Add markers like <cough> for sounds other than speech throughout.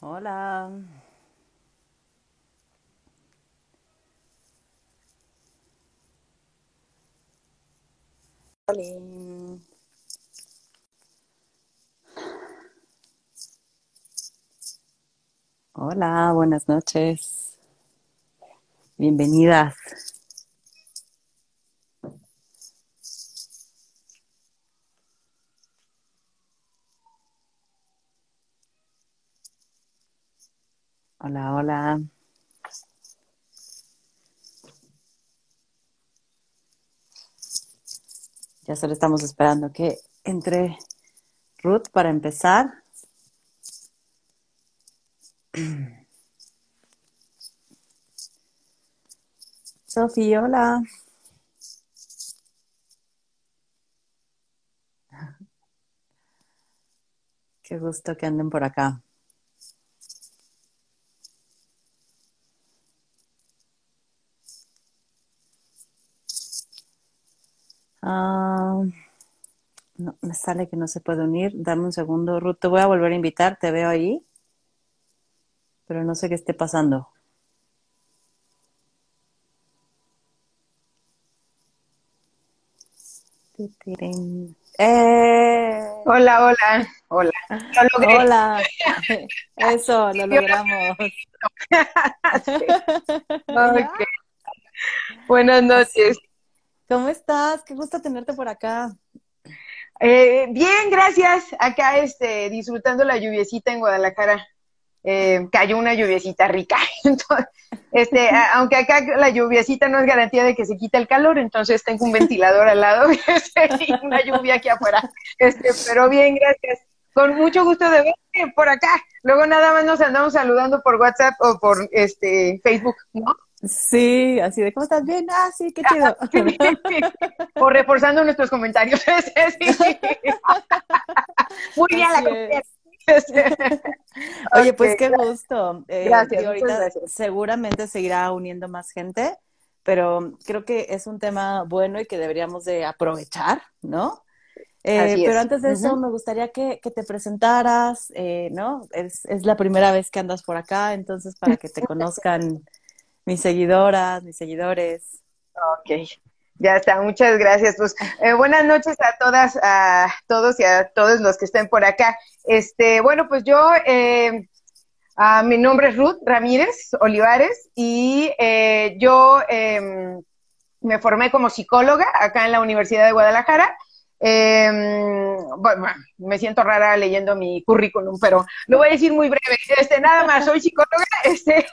Hola. Hola. Hola, buenas noches. Bienvenidas. Hola, hola. Ya solo estamos esperando que entre Ruth para empezar. <clears throat> Sofía, hola. <laughs> Qué gusto que anden por acá. Ah, no, me sale que no se puede unir. Dame un segundo, Ruth. Te voy a volver a invitar. Te veo ahí. Pero no sé qué esté pasando. ¡Eh! Hola, hola, hola. Lo logré. Hola. <laughs> Eso, lo logramos. <laughs> okay. Buenas noches. ¿Cómo estás? Qué gusto tenerte por acá. Eh, bien, gracias. Acá este, disfrutando la lluviecita en Guadalajara. Eh, cayó una lluviecita rica. <laughs> Entonces, este, <laughs> aunque acá la lluviecita no es garantía de que se quite el calor, entonces tengo un ventilador al lado <laughs> este, y una lluvia aquí afuera. Este, pero bien, gracias. Con mucho gusto de verte por acá. Luego nada más nos andamos saludando por WhatsApp o por este Facebook, ¿no? Sí, así de, ¿cómo estás? Bien, ah, sí, qué chido. <laughs> <laughs> o reforzando nuestros comentarios. <laughs> Muy bien la Oye, pues qué gusto. Eh, gracias, ahorita seguramente seguirá uniendo más gente, pero creo que es un tema bueno y que deberíamos de aprovechar, ¿no? Eh, pero antes de eso, me gustaría que, te presentaras, eh, ¿no? Es, es, la primera vez que andas por acá, entonces para que te conozcan mis seguidoras, mis seguidores. Ok, ya está, muchas gracias. Pues eh, buenas noches a todas, a todos y a todos los que estén por acá. Este, bueno, pues yo, eh, mi nombre es Ruth Ramírez Olivares y eh, yo em, me formé como psicóloga acá en la Universidad de Guadalajara. Eh, bueno, me siento rara leyendo mi currículum, pero lo voy a decir muy breve. Este, nada más, soy psicóloga, <laughs> este,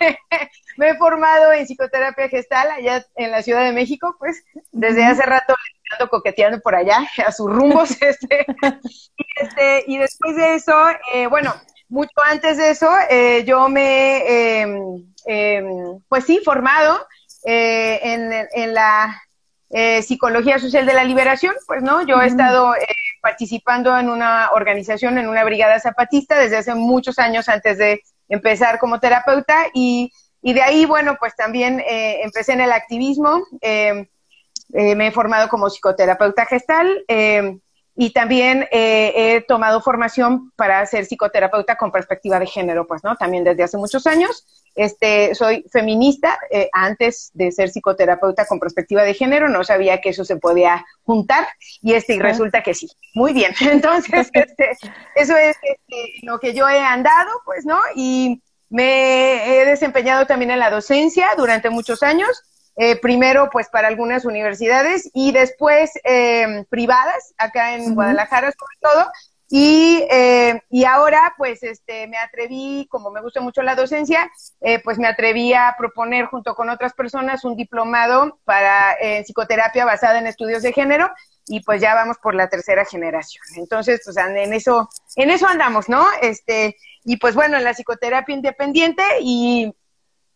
me he formado en psicoterapia gestal allá en la Ciudad de México, pues desde hace rato ando coqueteando por allá a sus rumbos, <laughs> este, y, este, y después de eso, eh, bueno, mucho antes de eso, eh, yo me, em, em, pues sí, formado eh, en, en la eh, Psicología Social de la Liberación, pues no, yo he estado eh, participando en una organización, en una brigada zapatista desde hace muchos años antes de empezar como terapeuta y, y de ahí, bueno, pues también eh, empecé en el activismo, me he formado como psicoterapeuta gestal y también he tomado formación para ser psicoterapeuta con perspectiva de género, pues, ¿no? También desde hace muchos años. Este, soy feminista, eh, antes de ser psicoterapeuta con perspectiva de género, no sabía que eso se podía juntar y este, y resulta que sí. Muy bien. <laughs> Entonces, <laughs> este, eso es este, lo que yo he andado, pues, ¿no? Y me he desempeñado también en la docencia durante muchos años. Eh, primero, pues, para algunas universidades y después eh, privadas, acá en Guadalajara sobre todo, y, eh, y ahora, pues, este, me atreví, como me gusta mucho la docencia, eh, pues me atreví a proponer junto con otras personas un diplomado para eh, psicoterapia basada en estudios de género y pues ya vamos por la tercera generación. Entonces, pues en eso, en eso andamos, ¿no? Este, y pues bueno, en la psicoterapia independiente y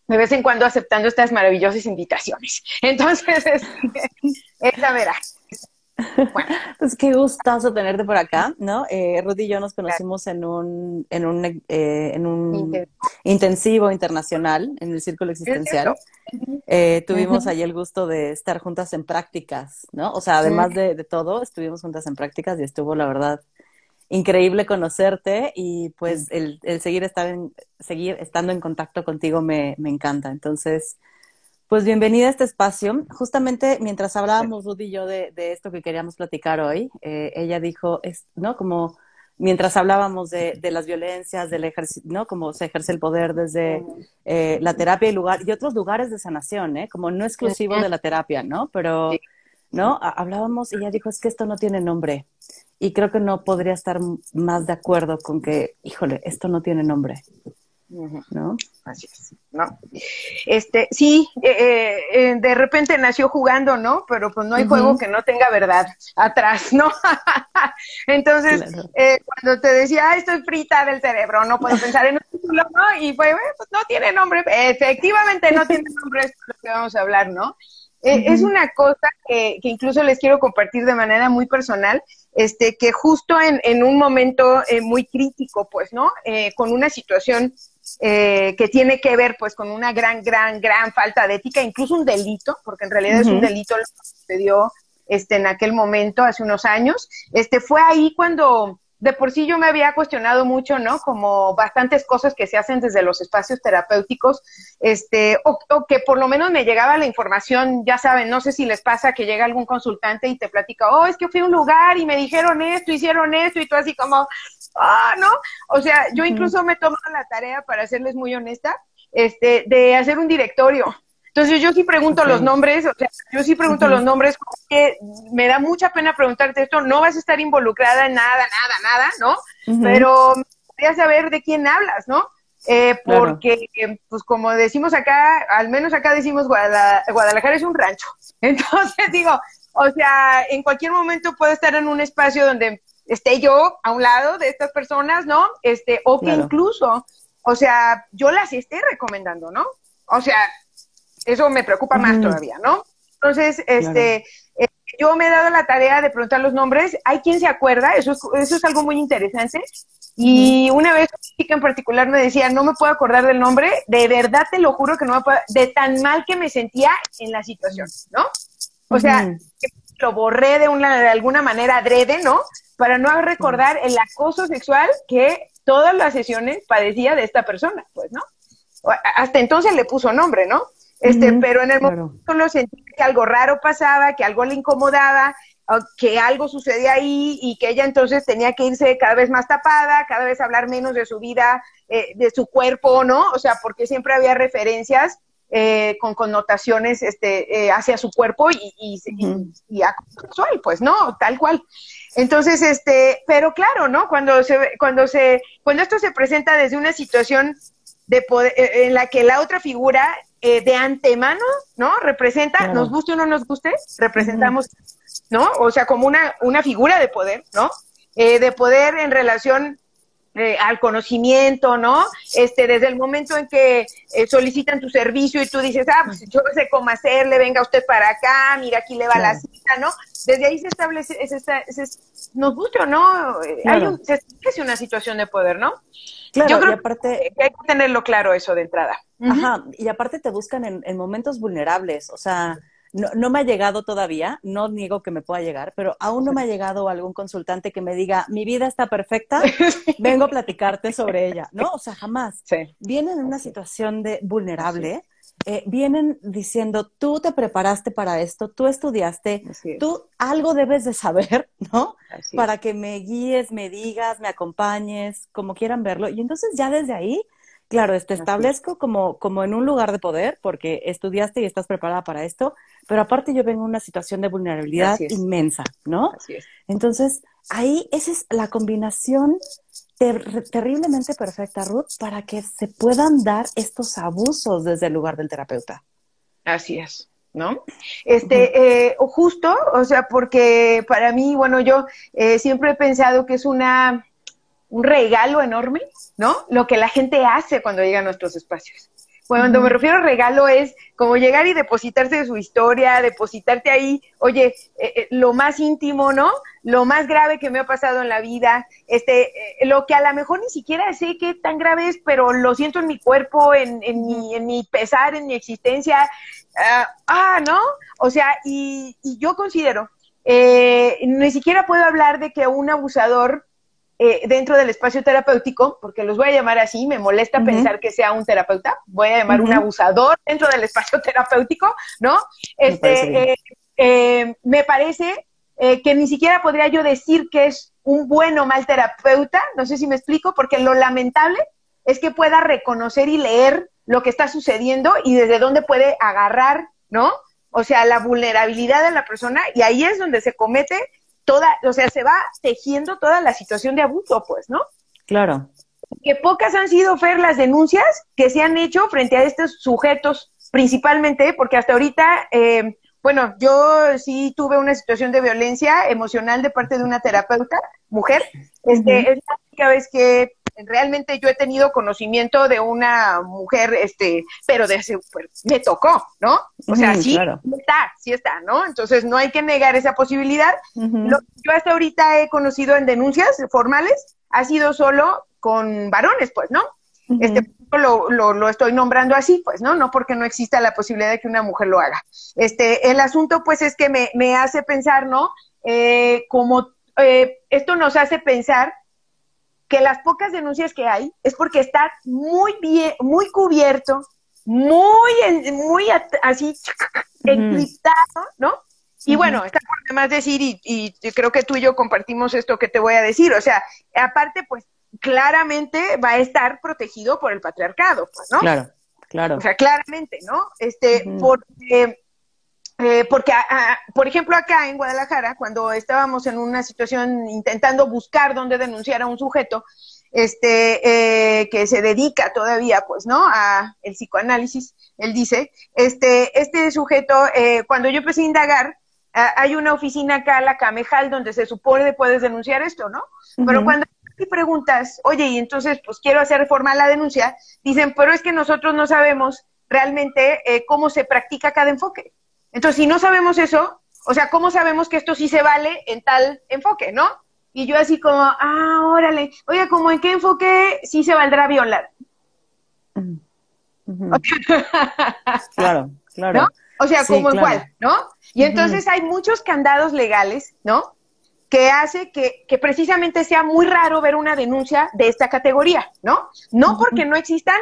de vez en cuando aceptando estas maravillosas invitaciones. <laughs> Entonces, esa verá. Bueno. Pues qué gustazo tenerte por acá, ¿no? Eh, Rudy y yo nos conocimos en un, en un, eh, en un intensivo internacional en el Círculo Existencial. Eh, tuvimos ahí el gusto de estar juntas en prácticas, ¿no? O sea, además de, todo, estuvimos juntas en prácticas y estuvo, la verdad, increíble conocerte y pues el, el seguir, estar en, seguir estando en contacto contigo me, me encanta. Entonces, pues bienvenida a este espacio. Justamente mientras hablábamos Rudy y yo de, de esto que queríamos platicar hoy, eh, ella dijo, es, ¿no? Como mientras hablábamos de, de las violencias, del ejercicio, ¿no? Como se ejerce el poder desde eh, la terapia y, lugar, y otros lugares de sanación, ¿eh? Como no exclusivo de la terapia, ¿no? Pero, ¿no? Hablábamos y ella dijo, es que esto no tiene nombre. Y creo que no podría estar más de acuerdo con que, híjole, esto no tiene nombre. ¿No? Así es, ¿no? Este, sí, eh, eh, eh, de repente nació jugando, ¿no? Pero pues no hay juego que no tenga verdad atrás, ¿no? <laughs> Entonces, cuando te decía, estoy frita del cerebro, no puedo pensar en un <laughs> título, ¿no? Y fue, pues no tiene nombre, efectivamente no tiene nombre, es lo que vamos a hablar, ¿no? Es una cosa que, que, incluso les quiero compartir de manera muy personal, este, que justo en, en un momento muy crítico, pues, ¿no? con una situación eh, que tiene que ver pues con una gran, gran, gran falta de ética, incluso un delito, porque en realidad es un delito lo que sucedió este, en aquel momento, hace unos años. Este, fue ahí cuando de por sí yo me había cuestionado mucho, ¿no? Como bastantes cosas que se hacen desde los espacios terapéuticos, este, o, que por lo menos me llegaba la información, ya saben, no sé si les pasa que llega algún consultante y te platica, oh, es que fui a un lugar y me dijeron esto, hicieron esto, y tú así como, ah, ¿no? O sea, yo incluso me tomo la tarea, para serles muy honesta, este, de hacer un directorio entonces yo sí pregunto los nombres, o sea, yo sí pregunto los nombres, porque me da mucha pena preguntarte esto, no vas a estar involucrada en nada, nada, nada, ¿no? Pero me saber de quién hablas, ¿no? Eh, porque, pues como decimos acá, al menos acá decimos Guadalajara es un rancho. <laughs> Entonces digo, o sea, en cualquier momento puedo estar en un espacio donde esté yo a un lado de estas personas, ¿no? Este, o que incluso, o sea, yo las esté recomendando, ¿no? O sea, eso me preocupa más todavía, ¿no? Entonces, este, eh, yo me he dado la tarea de preguntar los nombres. Hay quien se acuerda, eso es, eso es algo muy interesante. Y una vez una chica en particular me decía, no me puedo acordar del nombre, de verdad te lo juro que no me puedo, de tan mal que me sentía en la situación, ¿no? O sea, lo borré de, una, de alguna manera adrede, ¿no? Para no recordar el acoso sexual que todas las sesiones padecía de esta persona, pues, ¿no? Hasta entonces le puso nombre, ¿no? Este, pero en el momento lo sentí que algo raro pasaba, que algo le incomodaba, que algo sucedía ahí y que ella entonces tenía que irse cada vez más tapada, cada vez hablar menos de su vida, eh, de su cuerpo, ¿no? O sea, porque siempre había referencias eh, con connotaciones este, eh, hacia su cuerpo y, y, y, sexual, pues, ¿no? Tal cual. Entonces, este, pero claro, ¿no? Cuando se, cuando se, cuando esto se presenta desde una situación de poder, en la que la otra figura eh, de antemano, ¿no? Representa, nos guste o no nos guste, representamos, ¿no? O sea, como una, una figura de poder, ¿no? Eh, de poder en relación eh, al conocimiento, ¿no? Este, desde el momento en que solicitan tu servicio y tú dices, ah, pues yo sé cómo hacerle, venga usted para acá, mira, aquí le va la cita, ¿no? Desde ahí se establece, nos guste o no, hay un, se establece una situación de poder, ¿no? Claro, Yo creo y aparte, que hay que tenerlo claro eso de entrada. Ajá, y aparte te buscan en, momentos vulnerables, o sea, no, no, me ha llegado todavía, no niego que me pueda llegar, pero aún no me ha llegado algún consultante que me diga, mi vida está perfecta, <laughs> vengo a platicarte sobre ella, ¿no? O sea, jamás. Sí. Vienen en una situación de vulnerable, eh, vienen diciendo, tú te preparaste para esto, tú estudiaste, tú algo debes de saber, ¿no? Para que me guíes, me digas, me acompañes, como quieran verlo. Y entonces ya desde ahí, claro, te establezco como, como en un lugar de poder, porque estudiaste y estás preparada para esto, pero aparte yo vengo en una situación de vulnerabilidad inmensa, ¿no? Así es. Entonces, ahí esa es la combinación terriblemente perfecta, Ruth, para que se puedan dar estos abusos desde el lugar del terapeuta. Así es. ¿no? Este, eh, justo, o sea, porque para mí, bueno, yo eh, siempre he pensado que es una, un regalo enorme, ¿no? Lo que la gente hace cuando llega a nuestros espacios. Cuando me refiero a regalo es como llegar y depositarse de su historia, depositarte ahí, oye, eh, eh, lo más íntimo, ¿no? Lo más grave que me ha pasado en la vida, este, eh, lo que a lo mejor ni siquiera sé qué tan grave es, pero lo siento en mi cuerpo, en, en, mi, en mi pesar, en mi existencia, ah, ah ¿no? O sea, y, y yo considero, ni siquiera puedo hablar de que un abusador eh, dentro del espacio terapéutico, porque los voy a llamar así, me molesta pensar que sea un terapeuta, voy a llamar un abusador dentro del espacio <laughs> terapéutico, ¿no? Este, me parece, me parece que ni siquiera podría yo decir que es un buen o mal terapeuta, no sé si me explico, porque lo lamentable es que pueda reconocer y leer lo que está sucediendo y desde dónde puede agarrar, ¿no? O sea, la vulnerabilidad de la persona y ahí es donde se comete toda, o sea, se va tejiendo toda la situación de abuso, pues, ¿no? Claro. Que pocas han sido, Fer, las denuncias que se han hecho frente a estos sujetos, principalmente, porque hasta ahorita, eh, bueno, yo sí tuve una situación de violencia emocional de parte de una terapeuta, mujer. Este, Es la única vez que realmente yo he tenido conocimiento de una mujer, este, pero de ese, pues, me tocó, ¿no? O sea, sí está, sí está, ¿no? Entonces no hay que negar esa posibilidad. Lo que yo hasta ahorita he conocido en denuncias formales ha sido solo con varones, pues, ¿no? Este lo, lo, lo, estoy nombrando así, pues, ¿no? No porque no exista la posibilidad de que una mujer lo haga. Este, el asunto, pues, es que me, me hace pensar, ¿no? Eh, como eh, esto nos hace pensar que las pocas denuncias que hay es porque está muy bien, muy cubierto, muy, muy así encriptado, ¿no? Y bueno, está por demás decir, y, y, creo que tú y yo compartimos esto que te voy a decir, o sea, aparte, pues claramente va a estar protegido por el patriarcado, pues, ¿no? Claro, claro. O sea, claramente, ¿no? Este, porque eh, porque, por ejemplo, acá en Guadalajara, cuando estábamos en una situación intentando buscar dónde denunciar a un sujeto, este, eh, que se dedica todavía, pues, ¿no? A el psicoanálisis, él dice, este, este sujeto, eh, cuando yo empecé a indagar, hay una oficina acá, la Camejal, donde se supone puedes denunciar esto, ¿no? Pero cuando te preguntas, oye, y entonces, pues quiero hacer formal la denuncia, dicen, pero es que nosotros no sabemos realmente cómo se practica cada enfoque. Entonces, si no sabemos eso, o sea, ¿cómo sabemos que esto sí se vale en tal enfoque, no? Y yo así como, ah, órale, oye, ¿cómo en qué enfoque sí se valdrá violar? <laughs> claro, claro. ¿No? O sea, ¿cómo en cuál, ¿no? Y entonces hay muchos candados legales, ¿no? Que hace que, que, precisamente sea muy raro ver una denuncia de esta categoría, ¿no? No porque no existan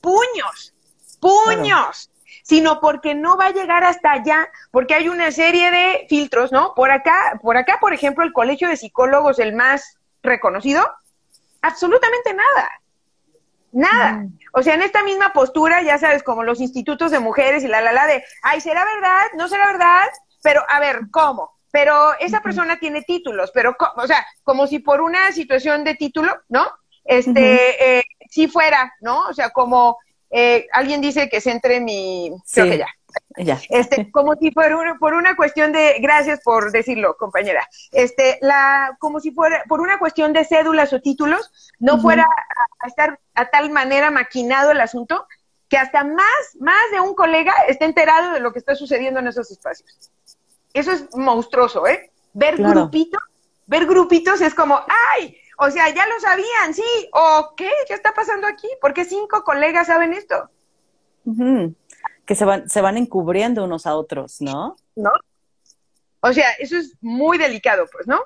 puños, puños sino porque no va a llegar hasta allá, porque hay una serie de filtros, ¿no? Por acá, por acá, por ejemplo, el Colegio de Psicólogos, el más reconocido, absolutamente nada. Nada. O sea, en esta misma postura, ya sabes, como los institutos de mujeres y la la la de, ay, ¿será verdad? ¿No será verdad? Pero, a ver, ¿cómo? Pero esa persona tiene títulos, pero, o sea, como si por una situación de título, ¿no? Este, eh, si fuera, ¿no? O sea, como eh, alguien dice que se entre mi... Creo que ya. Ya. Este, como si fuera por una cuestión de, gracias por decirlo, compañera, este, la, como si fuera por una cuestión de cédulas o títulos, no fuera a, estar a tal manera maquinado el asunto que hasta más, más de un colega esté enterado de lo que está sucediendo en esos espacios. Eso es monstruoso, ¿eh? Ver grupitos, ver grupitos es como, ¡ay! O sea, ya lo sabían, sí. ¿O qué? ¿Qué está pasando aquí? ¿Por qué cinco colegas saben esto? Que se van, se van encubriendo unos a otros, ¿no? ¿No? O sea, eso es muy delicado, pues, ¿no?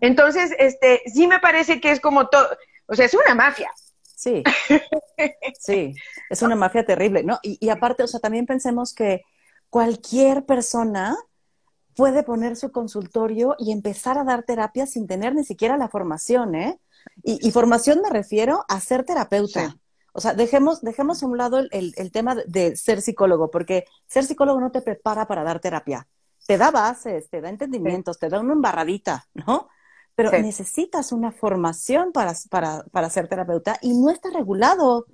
Entonces, este, sí me parece que es como todo, o sea, es una mafia. Sí, <laughs> sí, es una mafia terrible, ¿no? Y, y aparte, o sea, también pensemos que cualquier persona puede poner su consultorio y empezar a dar terapia sin tener ni siquiera la formación, ¿eh? Y, formación me refiero a ser terapeuta. O sea, dejemos, dejemos a un lado el, tema de, ser psicólogo, porque ser psicólogo no te prepara para dar terapia. Te da bases, te da entendimientos, te da una embarradita, ¿no? Pero necesitas una formación para, para, para ser terapeuta y no está regulado.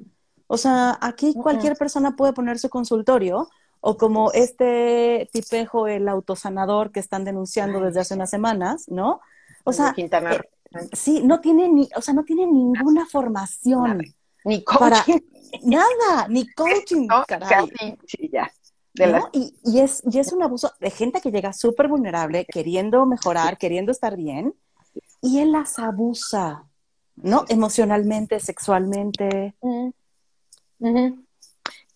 O sea, aquí cualquier persona puede poner su consultorio o como este tipejo, el autosanador que están denunciando desde hace unas semanas, ¿no? O sea, eh, sí, no tiene ni, o sea, no tiene ninguna formación. Ni coaching. nada, ni <laughs> coaching, caray. Sí, ya. Y, y, es, y es un abuso de gente que llega súper vulnerable, queriendo mejorar, queriendo estar bien, y él las abusa, ¿no? Emocionalmente, sexualmente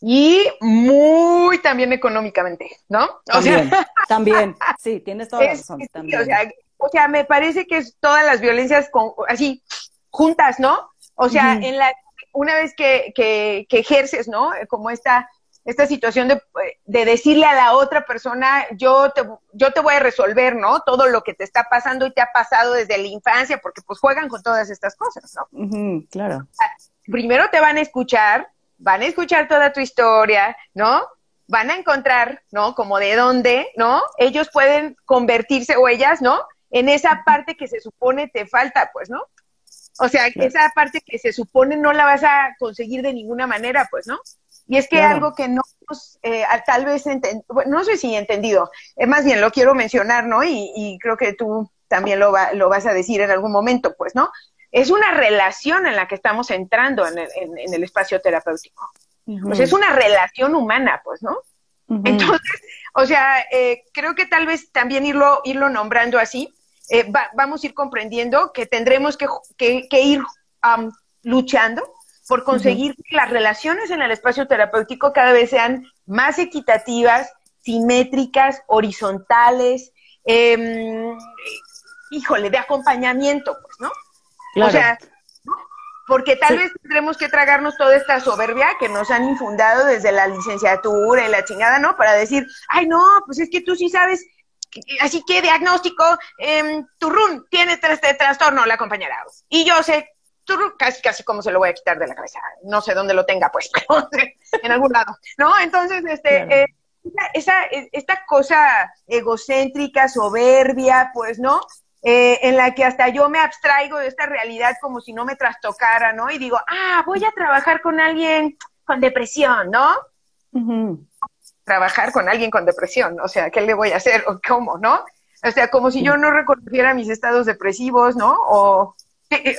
y muy también económicamente, ¿no? También, <laughs> también, sí, tienes toda la razón. También. O sea, o sea, me parece que es todas las violencias con, así, juntas, ¿no? O sea, en la, una vez que, que, que, ejerces, ¿no? Como esta, esta situación de, de, decirle a la otra persona, yo te, yo te voy a resolver, ¿no? Todo lo que te está pasando y te ha pasado desde la infancia, porque pues juegan con todas estas cosas, ¿no? claro. Primero te van a escuchar, van a escuchar toda tu historia, ¿no? Van a encontrar, ¿no? Como de dónde, ¿no? Ellos pueden convertirse, o ellas, ¿no? En esa parte que se supone te falta, pues, ¿no? O sea, esa parte que se supone no la vas a conseguir de ninguna manera, pues, ¿no? Y es que algo que no eh, tal vez, bueno, no sé si he entendido, eh, más bien lo quiero mencionar, ¿no? Y, creo que tú también lo, va, lo vas a decir en algún momento, pues, ¿no? Es una relación en la que estamos entrando en el, en, el espacio terapéutico. Pues es una relación humana, pues, ¿no? Entonces, o sea, eh, creo que tal vez también irlo, irlo nombrando así, eh, vamos a ir comprendiendo que tendremos que, que, ir luchando por conseguir que las relaciones en el espacio terapéutico cada vez sean más equitativas, simétricas, horizontales, eh, híjole, de acompañamiento, pues, ¿no? O sea, porque tal vez tendremos que tragarnos toda esta soberbia que nos han infundado desde la licenciatura y la chingada, ¿no? Para decir, ay, no, pues es que tú sí sabes así que diagnóstico, eh, Turrún tiene trastorno, la compañera. Y yo sé, Turrún, casi, casi como se lo voy a quitar de la cabeza. No sé dónde lo tenga pues, <laughs> en algún lado. ¿No? Entonces, este, eh, esa, esta cosa egocéntrica, soberbia, pues, ¿no? Eh, en la que hasta yo me abstraigo de esta realidad como si no me trastocara, ¿no? Y digo, ah, voy a trabajar con alguien con depresión, ¿no? trabajar con alguien con depresión, o sea, ¿qué le voy a hacer o cómo, no? O sea, como si yo no reconociera mis estados depresivos, ¿no? O,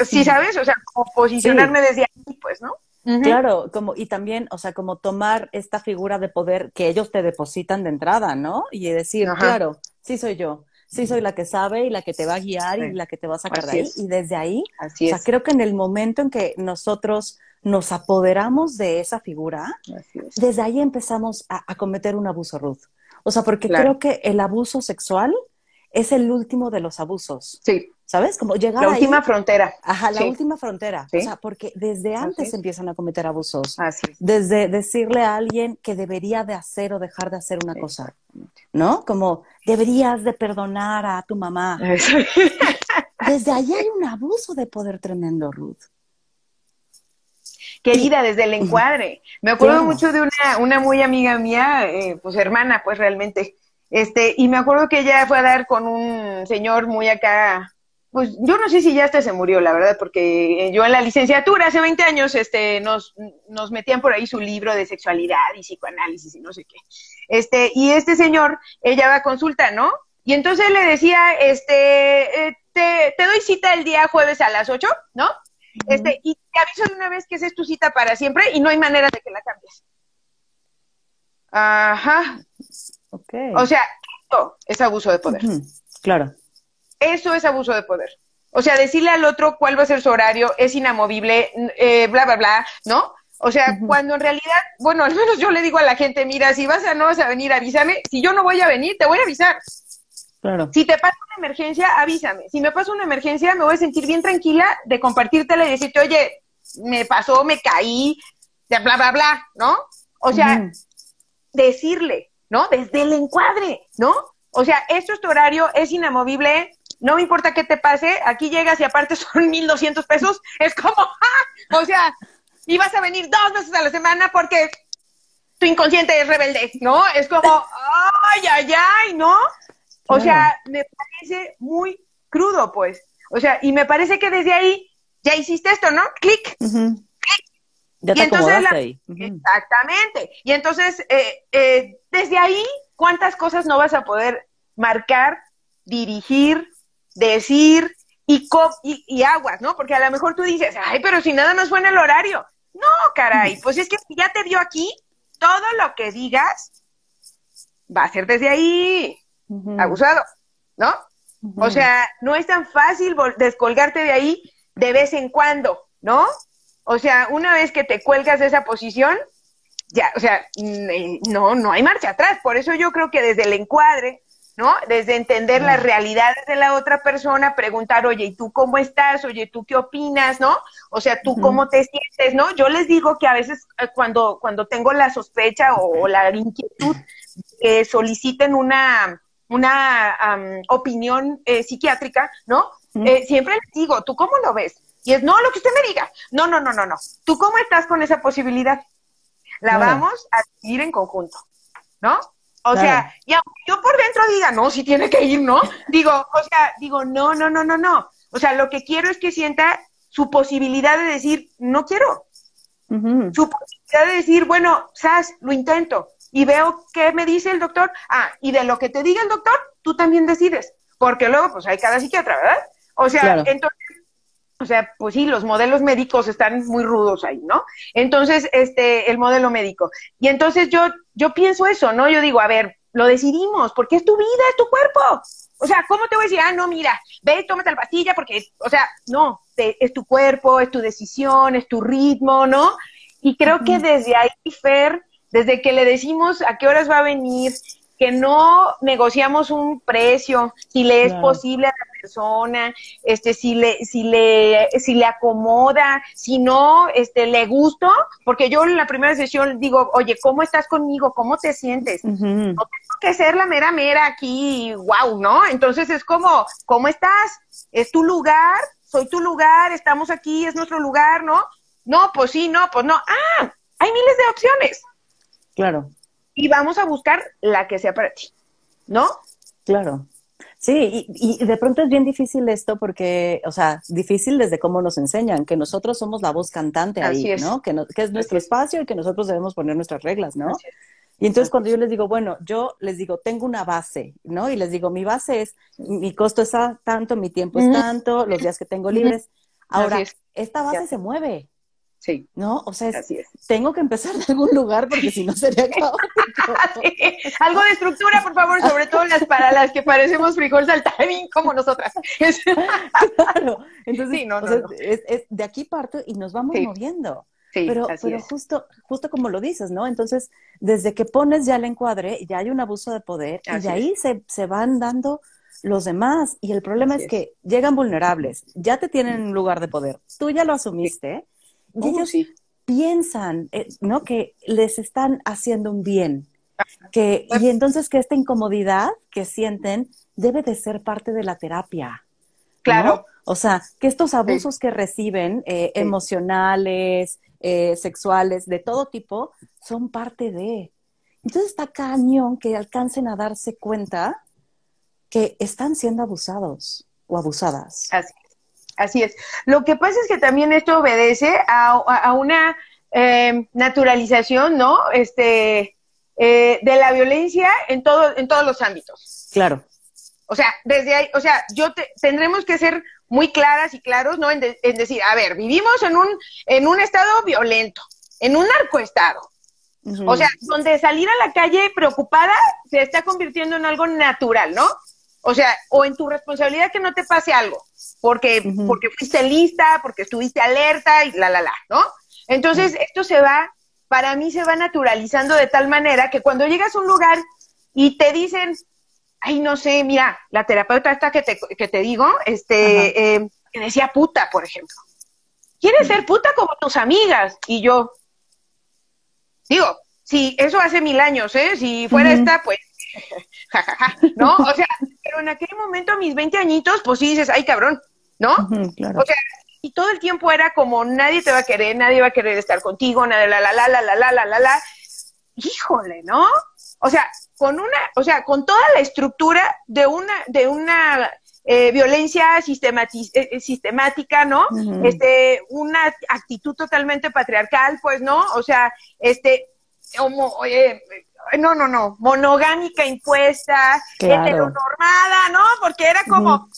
sí, ¿sabes? O sea, como posicionarme desde ahí, pues, ¿no? Claro, como, y también, o sea, como tomar esta figura de poder que ellos te depositan de entrada, ¿no? Y decir, claro, sí soy yo, sí soy la que sabe y la que te va a guiar y la que te va a sacar de ahí. Y desde ahí, Así o sea, creo que en el momento en que nosotros nos apoderamos de esa figura, desde ahí empezamos a, cometer un abuso, Ruth. O sea, porque creo que el abuso sexual es el último de los abusos. Sí. ¿Sabes? Como llegar La última frontera. Ajá, la última frontera. O sea, porque desde antes empiezan a cometer abusos. Así Desde decirle a alguien que debería de hacer o dejar de hacer una cosa. ¿No? Como deberías de perdonar a tu mamá. desde ahí hay un abuso de poder tremendo, Ruth querida desde el encuadre. Me acuerdo mucho de una, una muy amiga mía, eh, pues hermana, pues realmente, este, y me acuerdo que ella fue a dar con un señor muy acá, pues yo no sé si ya hasta se murió, la verdad, porque yo en la licenciatura hace 20 años, este, nos, nos metían por ahí su libro de sexualidad y psicoanálisis y no sé qué. Este, y este señor, ella va a consulta, ¿no? Y entonces le decía, este, eh, te, te doy cita el día jueves a las 8, ¿no? Este, y te aviso de una vez que esa es tu cita para siempre y no hay manera de que la cambies. Ajá. Okay. O sea, esto es abuso de poder. Claro. Eso es abuso de poder. O sea, decirle al otro cuál va a ser su horario es inamovible, eh, bla, bla, bla, ¿no? O sea, cuando en realidad, bueno, al menos yo le digo a la gente, mira, si vas a no vas a venir, avísame. Si yo no voy a venir, te voy a avisar. Si te pasa una emergencia, avísame. Si me pasa una emergencia, me voy a sentir bien tranquila de compartírtela y decirte, oye, me pasó, me caí, bla, bla, bla, ¿no? O sea, decirle, ¿no? Desde el encuadre, ¿no? O sea, esto es tu horario, es inamovible, no me importa qué te pase, aquí llegas y aparte son <laughs> mil doscientos pesos, es como, ¡ah! O sea, y vas a venir dos veces a la semana porque tu inconsciente es rebelde, ¿no? Es como, ¡ay, ay, ay! ¿No? O sea, me parece muy crudo, pues. O sea, y me parece que desde ahí ya hiciste esto, ¿no? Clic. Ya te y entonces ahí. Exactamente. Y entonces, eh, eh, desde ahí, ¿cuántas cosas no vas a poder marcar, dirigir, decir y, y, y, aguas, ¿no? Porque a lo mejor tú dices, ay, pero si nada más fue en el horario. No, caray, pues es que ya te vio aquí, todo lo que digas va a ser desde ahí abusado, ¿no? O sea, no es tan fácil descolgarte de ahí de vez en cuando, ¿no? O sea, una vez que te cuelgas de esa posición, ya, o sea, no, no hay marcha atrás. Por eso yo creo que desde el encuadre, ¿no? Desde entender las realidades de la otra persona, preguntar, oye, ¿y tú cómo estás? Oye, ¿tú qué opinas? ¿No? O sea, ¿tú cómo te sientes? ¿No? Yo les digo que a veces eh, cuando, cuando tengo la sospecha o, la inquietud que soliciten una, una opinión eh, psiquiátrica, ¿no? Eh, siempre les digo, ¿tú cómo lo ves? Y es, no, lo que usted me diga. No, no, no, no, no. ¿Tú cómo estás con esa posibilidad? La vamos a ir en conjunto, ¿no? O sea, y aunque yo por dentro diga, no, si tiene que ir, ¿no? <laughs> Digo, o sea, digo, no, no, no, no, no. O sea, lo que quiero es que sienta su posibilidad de decir, no quiero. Su posibilidad de decir, bueno, Sas, lo intento. Y veo qué me dice el doctor. Ah, y de lo que te diga el doctor, tú también decides. Porque luego, pues hay cada psiquiatra, ¿verdad? O sea, entonces o sea, pues sí, los modelos médicos están muy rudos ahí, ¿no? Entonces, este, el modelo médico. Y entonces yo, yo pienso eso, ¿no? Yo digo, a ver, lo decidimos, porque es tu vida, es tu cuerpo. O sea, ¿cómo te voy a decir, ah, no, mira, ve, tómate la pastilla, porque, o sea, no, es tu cuerpo, es tu decisión, es tu ritmo, ¿no? Y creo que desde ahí, Fer, desde que le decimos a qué horas va a venir, que no negociamos un precio, si le es posible a la persona, este, si le, si le, si le acomoda, si no, este, le gusto, porque yo en la primera sesión digo, oye, ¿cómo estás conmigo? ¿Cómo te sientes? No tengo que ser la mera mera aquí, wow, ¿no? Entonces es como, ¿cómo estás? ¿Es tu lugar? ¿Soy tu lugar? ¿Estamos aquí? ¿Es nuestro lugar? ¿No? No, pues sí, no, pues no. Ah, hay miles de opciones. Claro y vamos a buscar la que sea para ti, ¿no? Claro. Sí, y, de pronto es bien difícil esto porque, o sea, difícil desde cómo nos enseñan, que nosotros somos la voz cantante ahí, ¿no? Que, que es nuestro espacio y que nosotros debemos poner nuestras reglas, ¿no? Y entonces cuando yo les digo, bueno, yo les digo, tengo una base, ¿no? Y les digo, mi base es, mi costo es tanto, mi tiempo es tanto, los días que tengo libres. Ahora, esta base se mueve, Sí. ¿No? O sea, tengo que empezar de algún lugar porque si no sería <laughs> caótico. Algo de estructura, por favor, sobre todo las para las que parecemos frijol saltarín como nosotras. <laughs> claro. Entonces, Es, de aquí parto y nos vamos moviendo. Sí, pero, pero justo, justo como lo dices, ¿no? Entonces, desde que pones ya el encuadre, ya hay un abuso de poder y de ahí se, se, van dando los demás. Y el problema es que llegan vulnerables, ya te tienen un lugar de poder, tú ya lo asumiste, y ellos piensan, eh, ¿no? Que les están haciendo un bien. Que, y entonces que esta incomodidad que sienten debe de ser parte de la terapia. Claro. O sea, que estos abusos que reciben, eh, emocionales, eh, sexuales, de todo tipo, son parte de. Entonces está cañón que alcancen a darse cuenta que están siendo abusados o abusadas. Así Así es. Lo que pasa es que también esto obedece a, una eh, naturalización, ¿no? Este, eh, de la violencia en todo, en todos los ámbitos. Claro. O sea, desde ahí, o sea, yo tendremos que ser muy claras y claros, ¿no? En, decir, a ver, vivimos en un, en un estado violento, en un narcoestado. O sea, donde salir a la calle preocupada se está convirtiendo en algo natural, ¿no? O sea, o en tu responsabilidad que no te pase algo, porque, porque fuiste lista, porque estuviste alerta y la, la, la, ¿no? Entonces, esto se va, para mí se va naturalizando de tal manera que cuando llegas a un lugar y te dicen, ay, no sé, mira, la terapeuta esta que te, que te digo, este, eh, que decía puta, por ejemplo. ¿Quieres ser puta como tus amigas? Y yo, digo, si eso hace mil años, ¿eh? Si fuera esta, pues <laughs> jajaja, ¿no? O sea, pero en aquel momento, a mis 20 añitos, pues sí dices, ay, cabrón, ¿no? O sea, y todo el tiempo era como, nadie te va a querer, nadie va a querer estar contigo, nada, la, la, la, la, la, la, la, la, la. Híjole, ¿no? O sea, con una, o sea, con toda la estructura de una, de una eh, violencia sistemática, ¿no? Este, una actitud totalmente patriarcal, pues, ¿no? O sea, este, como, oye, no, no, no, monogámica impuesta, heteronormada, ¿no? Porque era como, uh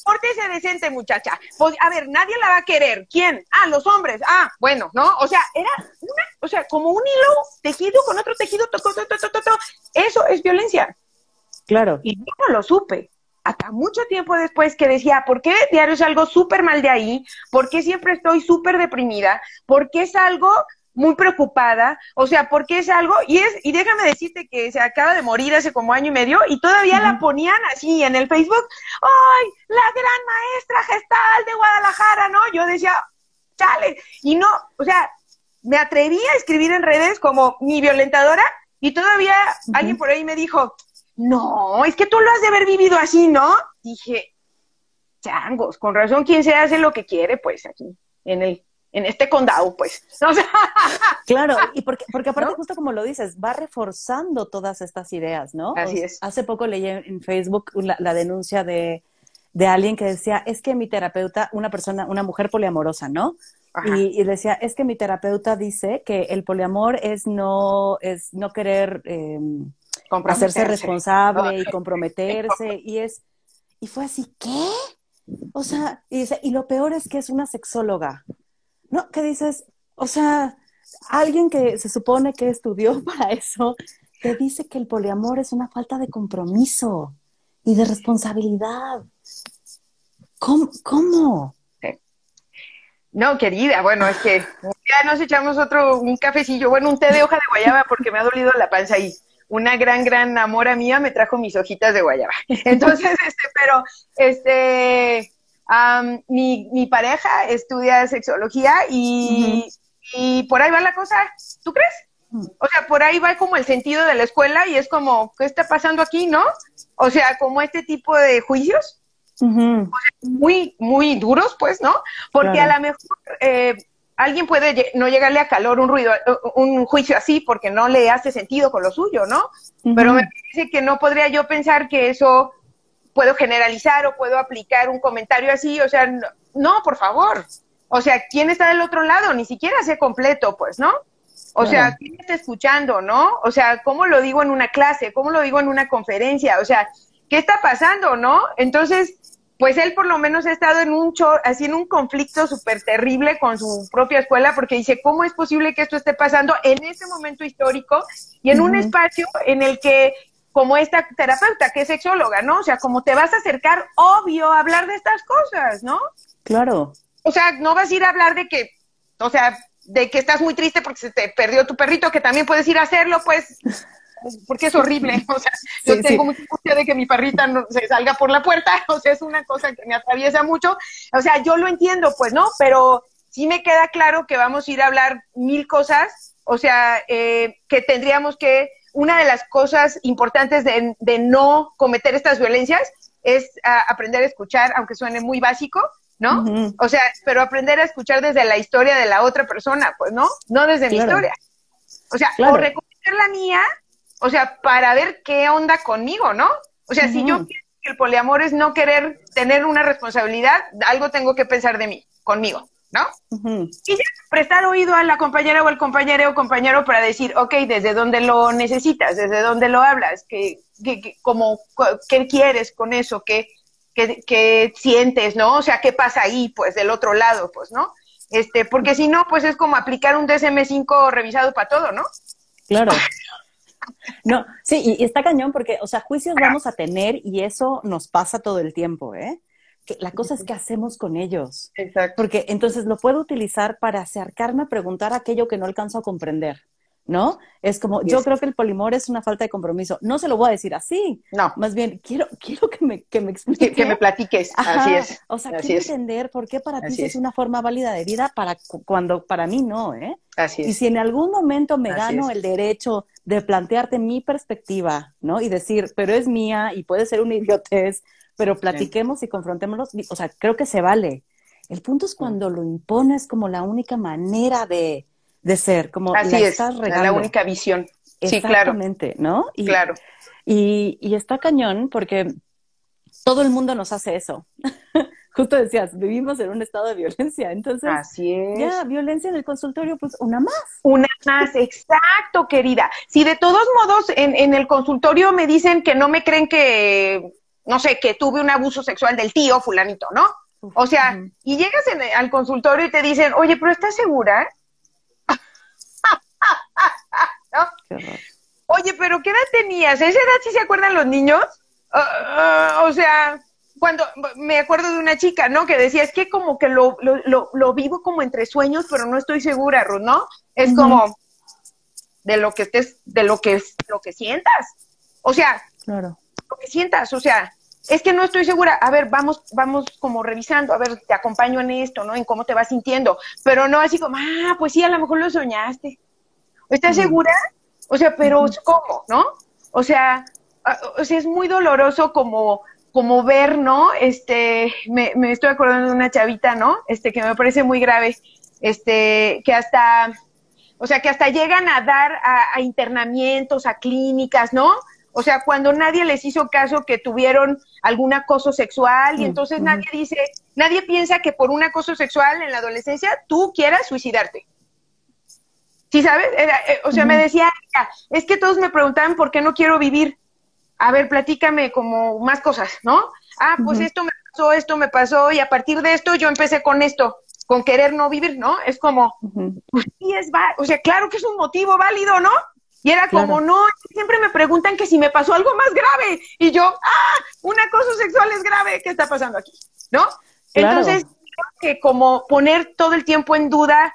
decente, muchacha. Pues, a ver, nadie la va a querer. ¿Quién? Ah, los hombres. Ah, bueno, ¿no? O sea, era una, o sea, como un hilo tejido con otro tejido, to, to, to, eso es violencia. Claro. Y yo no lo supe. Hasta mucho tiempo después que decía, ¿por qué diario es algo súper mal de ahí? ¿Por qué siempre estoy súper deprimida? ¿Por qué es algo muy preocupada, o sea, porque es algo, y es, y déjame decirte que se acaba de morir hace como año y medio, y todavía la ponían así en el Facebook, ¡ay, la gran maestra gestal de Guadalajara! ¿No? Yo decía, chale, y no, o sea, me atreví a escribir en redes como mi violentadora, y todavía alguien por ahí me dijo, no, es que tú lo has de haber vivido así, ¿no? Dije, changos, con razón, quien se hace lo que quiere, pues aquí, en el en este condado, pues. <laughs> claro, y porque, porque aparte, justo como lo dices, va reforzando todas estas ideas, ¿no? Así es. Hace poco leí en Facebook la, denuncia de, alguien que decía, es que mi terapeuta, una persona, una mujer poliamorosa, ¿no? Y, decía, es que mi terapeuta dice que el poliamor es no, es no querer em, hacerse responsable y <laughs> comprometerse, y es, y fue así, ¿qué? O sea, y dice, y lo peor es que es una sexóloga. ¿No? ¿Qué dices, o sea, alguien que se supone que estudió <laughs> para eso, te dice que el poliamor es una falta de compromiso y de responsabilidad. ¿Cómo? cómo? No, querida, bueno, es que ya nos echamos otro, un cafecillo, bueno, un té de hoja de guayaba porque me ha dolido la panza y una gran, gran amora mía me trajo mis hojitas de guayaba. <laughs> Entonces, este, pero, este, mi, mi, pareja estudia sexología y, y, por ahí va la cosa, ¿tú crees? O sea, por ahí va como el sentido de la escuela y es como, ¿qué está pasando aquí, no? O sea, como este tipo de juicios, muy, muy duros, pues, ¿no? Porque a lo mejor eh, alguien puede no llegarle a calor un ruido, un juicio así porque no le hace sentido con lo suyo, ¿no? Pero me parece que no podría yo pensar que eso puedo generalizar o puedo aplicar un comentario así, o sea, no, por favor. O sea, ¿quién está del otro lado? Ni siquiera sé completo, pues, ¿no? O sea, ¿quién está escuchando, no? O sea, ¿cómo lo digo en una clase? ¿Cómo lo digo en una conferencia? O sea, ¿qué está pasando, no? Entonces, pues él por lo menos ha estado en un así en un conflicto súper terrible con su propia escuela porque dice, ¿cómo es posible que esto esté pasando en este momento histórico y en un espacio en el que como esta terapeuta que es sexóloga, ¿no? O sea, como te vas a acercar, obvio, a hablar de estas cosas, ¿no? Claro. O sea, no vas a ir a hablar de que, o sea, de que estás muy triste porque se te perdió tu perrito, que también puedes ir a hacerlo, pues, <laughs> porque es horrible. <laughs> O sea, yo tengo mucha angustia de que mi perrita no se salga por la puerta, <laughs> o sea, es una cosa que me atraviesa mucho. O sea, yo lo entiendo, pues, ¿no? Pero sí me queda claro que vamos a ir a hablar mil cosas, o sea, eh, que tendríamos que una de las cosas importantes de, no cometer estas violencias es ah, aprender a escuchar, aunque suene muy básico, ¿no? O sea, pero aprender a escuchar desde la historia de la otra persona, pues, ¿no? No desde mi historia. O sea, o reconocer la mía, o sea, para ver qué onda conmigo, ¿no? O sea, si yo quiero que el poliamor es no querer tener una responsabilidad, algo tengo que pensar de mí, conmigo. ¿No? Y ya, prestar oído a la compañera o al compañero o compañero para decir, ok, ¿desde dónde lo necesitas? ¿Desde dónde lo hablas? ¿Qué, qué, como, qué quieres con eso? ¿Qué, qué, sientes, no? O sea, ¿qué pasa ahí, pues, del otro lado, pues, no? Este, porque si no, pues es como aplicar un DSM-5 revisado para todo, ¿no? Claro. <laughs> No, sí, y está cañón porque, o sea, juicios vamos a tener y eso nos pasa todo el tiempo, ¿eh? La cosa es qué hacemos con ellos. Exacto. Porque entonces lo puedo utilizar para acercarme a preguntar aquello que no alcanzo a comprender. ¿No? Es como, yo creo que el polimor es una falta de compromiso. No se lo voy a decir así. No. Más bien, quiero, quiero que me, que me expliques. Que, me platiques. así es. O sea, quiero entender por qué para ti es. una forma válida de vida para cuando para mí no, ¿eh? Así es. Y si en algún momento me gano el derecho de plantearte mi perspectiva, ¿no? Y decir, pero es mía y puede ser una idiotez, pero platiquemos y confrontémoslos, o sea, creo que se vale. El punto es cuando lo impones como la única manera de, ser, como Así es, la única visión. Sí, claro. ¿no? Y, claro. Y, y está cañón porque todo el mundo nos hace eso. <laughs> Justo decías, vivimos en un estado de violencia, entonces. Así es. Ya, violencia en el consultorio, pues una más. Una más, exacto, querida. Si de todos modos en, en el consultorio me dicen que no me creen que no sé, que tuve un abuso sexual del tío fulanito, ¿no? O sea, y llegas al consultorio y te dicen, oye, pero ¿estás segura? <laughs> Oye, pero ¿qué edad tenías? ¿Esa edad sí se acuerdan los niños? Ah, ah, o sea, cuando me acuerdo de una chica, ¿no? Que decía, es que como que lo, lo, lo, vivo como entre sueños, pero no estoy segura, Ruth, ¿no? Es como de lo que estés, de lo que, lo que sientas. O sea, claro. Lo que sientas, o sea, es que no estoy segura. A ver, vamos, vamos como revisando, a ver, te acompaño en esto, ¿no? En cómo te vas sintiendo. Pero no así como, ah, pues sí, a lo mejor lo soñaste. ¿Estás segura? O sea, pero ¿cómo? ¿No? O sea, o sea, es muy doloroso como, como ver, ¿no? Este, me, me estoy acordando de una chavita, ¿no? Este, que me parece muy grave, este, que hasta, o sea, que hasta llegan a dar a, a internamientos, a clínicas, ¿no? O sea, cuando nadie les hizo caso que tuvieron algún acoso sexual y entonces nadie dice, nadie piensa que por un acoso sexual en la adolescencia tú quieras suicidarte. ¿Sí sabes? Eh, o sea, me decía, es que todos me preguntaban por qué no quiero vivir. A ver, platícame como más cosas, ¿no? Ah, pues esto me pasó, esto me pasó y a partir de esto yo empecé con esto, con querer no vivir, ¿no? Es como, pues sí es, o sea, claro que es un motivo válido, ¿no? Y era como, no, siempre me preguntan que si me pasó algo más grave. Y yo, ah, un acoso sexual es grave, ¿qué está pasando aquí? ¿No? Entonces, creo que como poner todo el tiempo en duda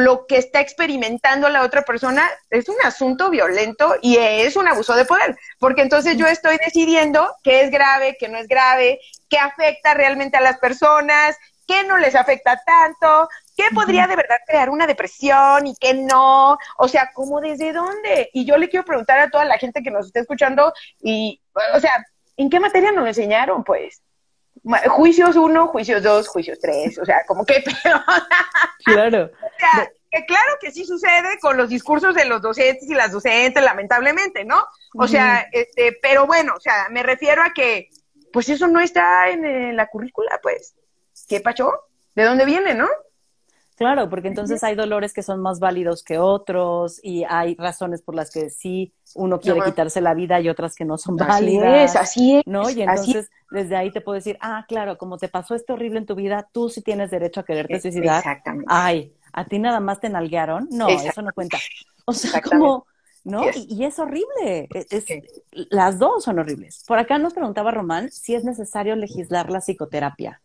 lo que está experimentando la otra persona es un asunto violento y es un abuso de poder, porque entonces yo estoy decidiendo qué es grave, qué no es grave, qué afecta realmente a las personas, qué no les afecta tanto, ¿Qué podría de verdad crear una depresión y qué no? O sea, ¿cómo desde dónde? Y yo le quiero preguntar a toda la gente que nos esté escuchando y, o sea, ¿en qué materia nos enseñaron, pues? Juicios uno, juicios dos, juicios tres, o sea, como que <laughs> Claro. o sea, que claro que sí sucede con los discursos de los docentes y las docentes, lamentablemente, ¿no? O sea, este, pero bueno, o sea, me refiero a que, pues eso no está en, en la currícula, pues. ¿Qué pacho? ¿De dónde viene, no? Claro, porque entonces hay dolores que son más válidos que otros y hay razones por las que sí uno quiere quitarse la vida y otras que no son válidas. Así es, ¿no? Y entonces desde ahí te puedo decir, ah, claro, como te pasó esto horrible en tu vida, tú sí tienes derecho a quererte suicidar. Exactamente. Ay, ¿a ti nada más te nalguearon? No, eso no cuenta. O sea, como, ¿no? Y, es horrible. E, es, Las dos son horribles. Por acá nos preguntaba Román si es necesario legislar la psicoterapia.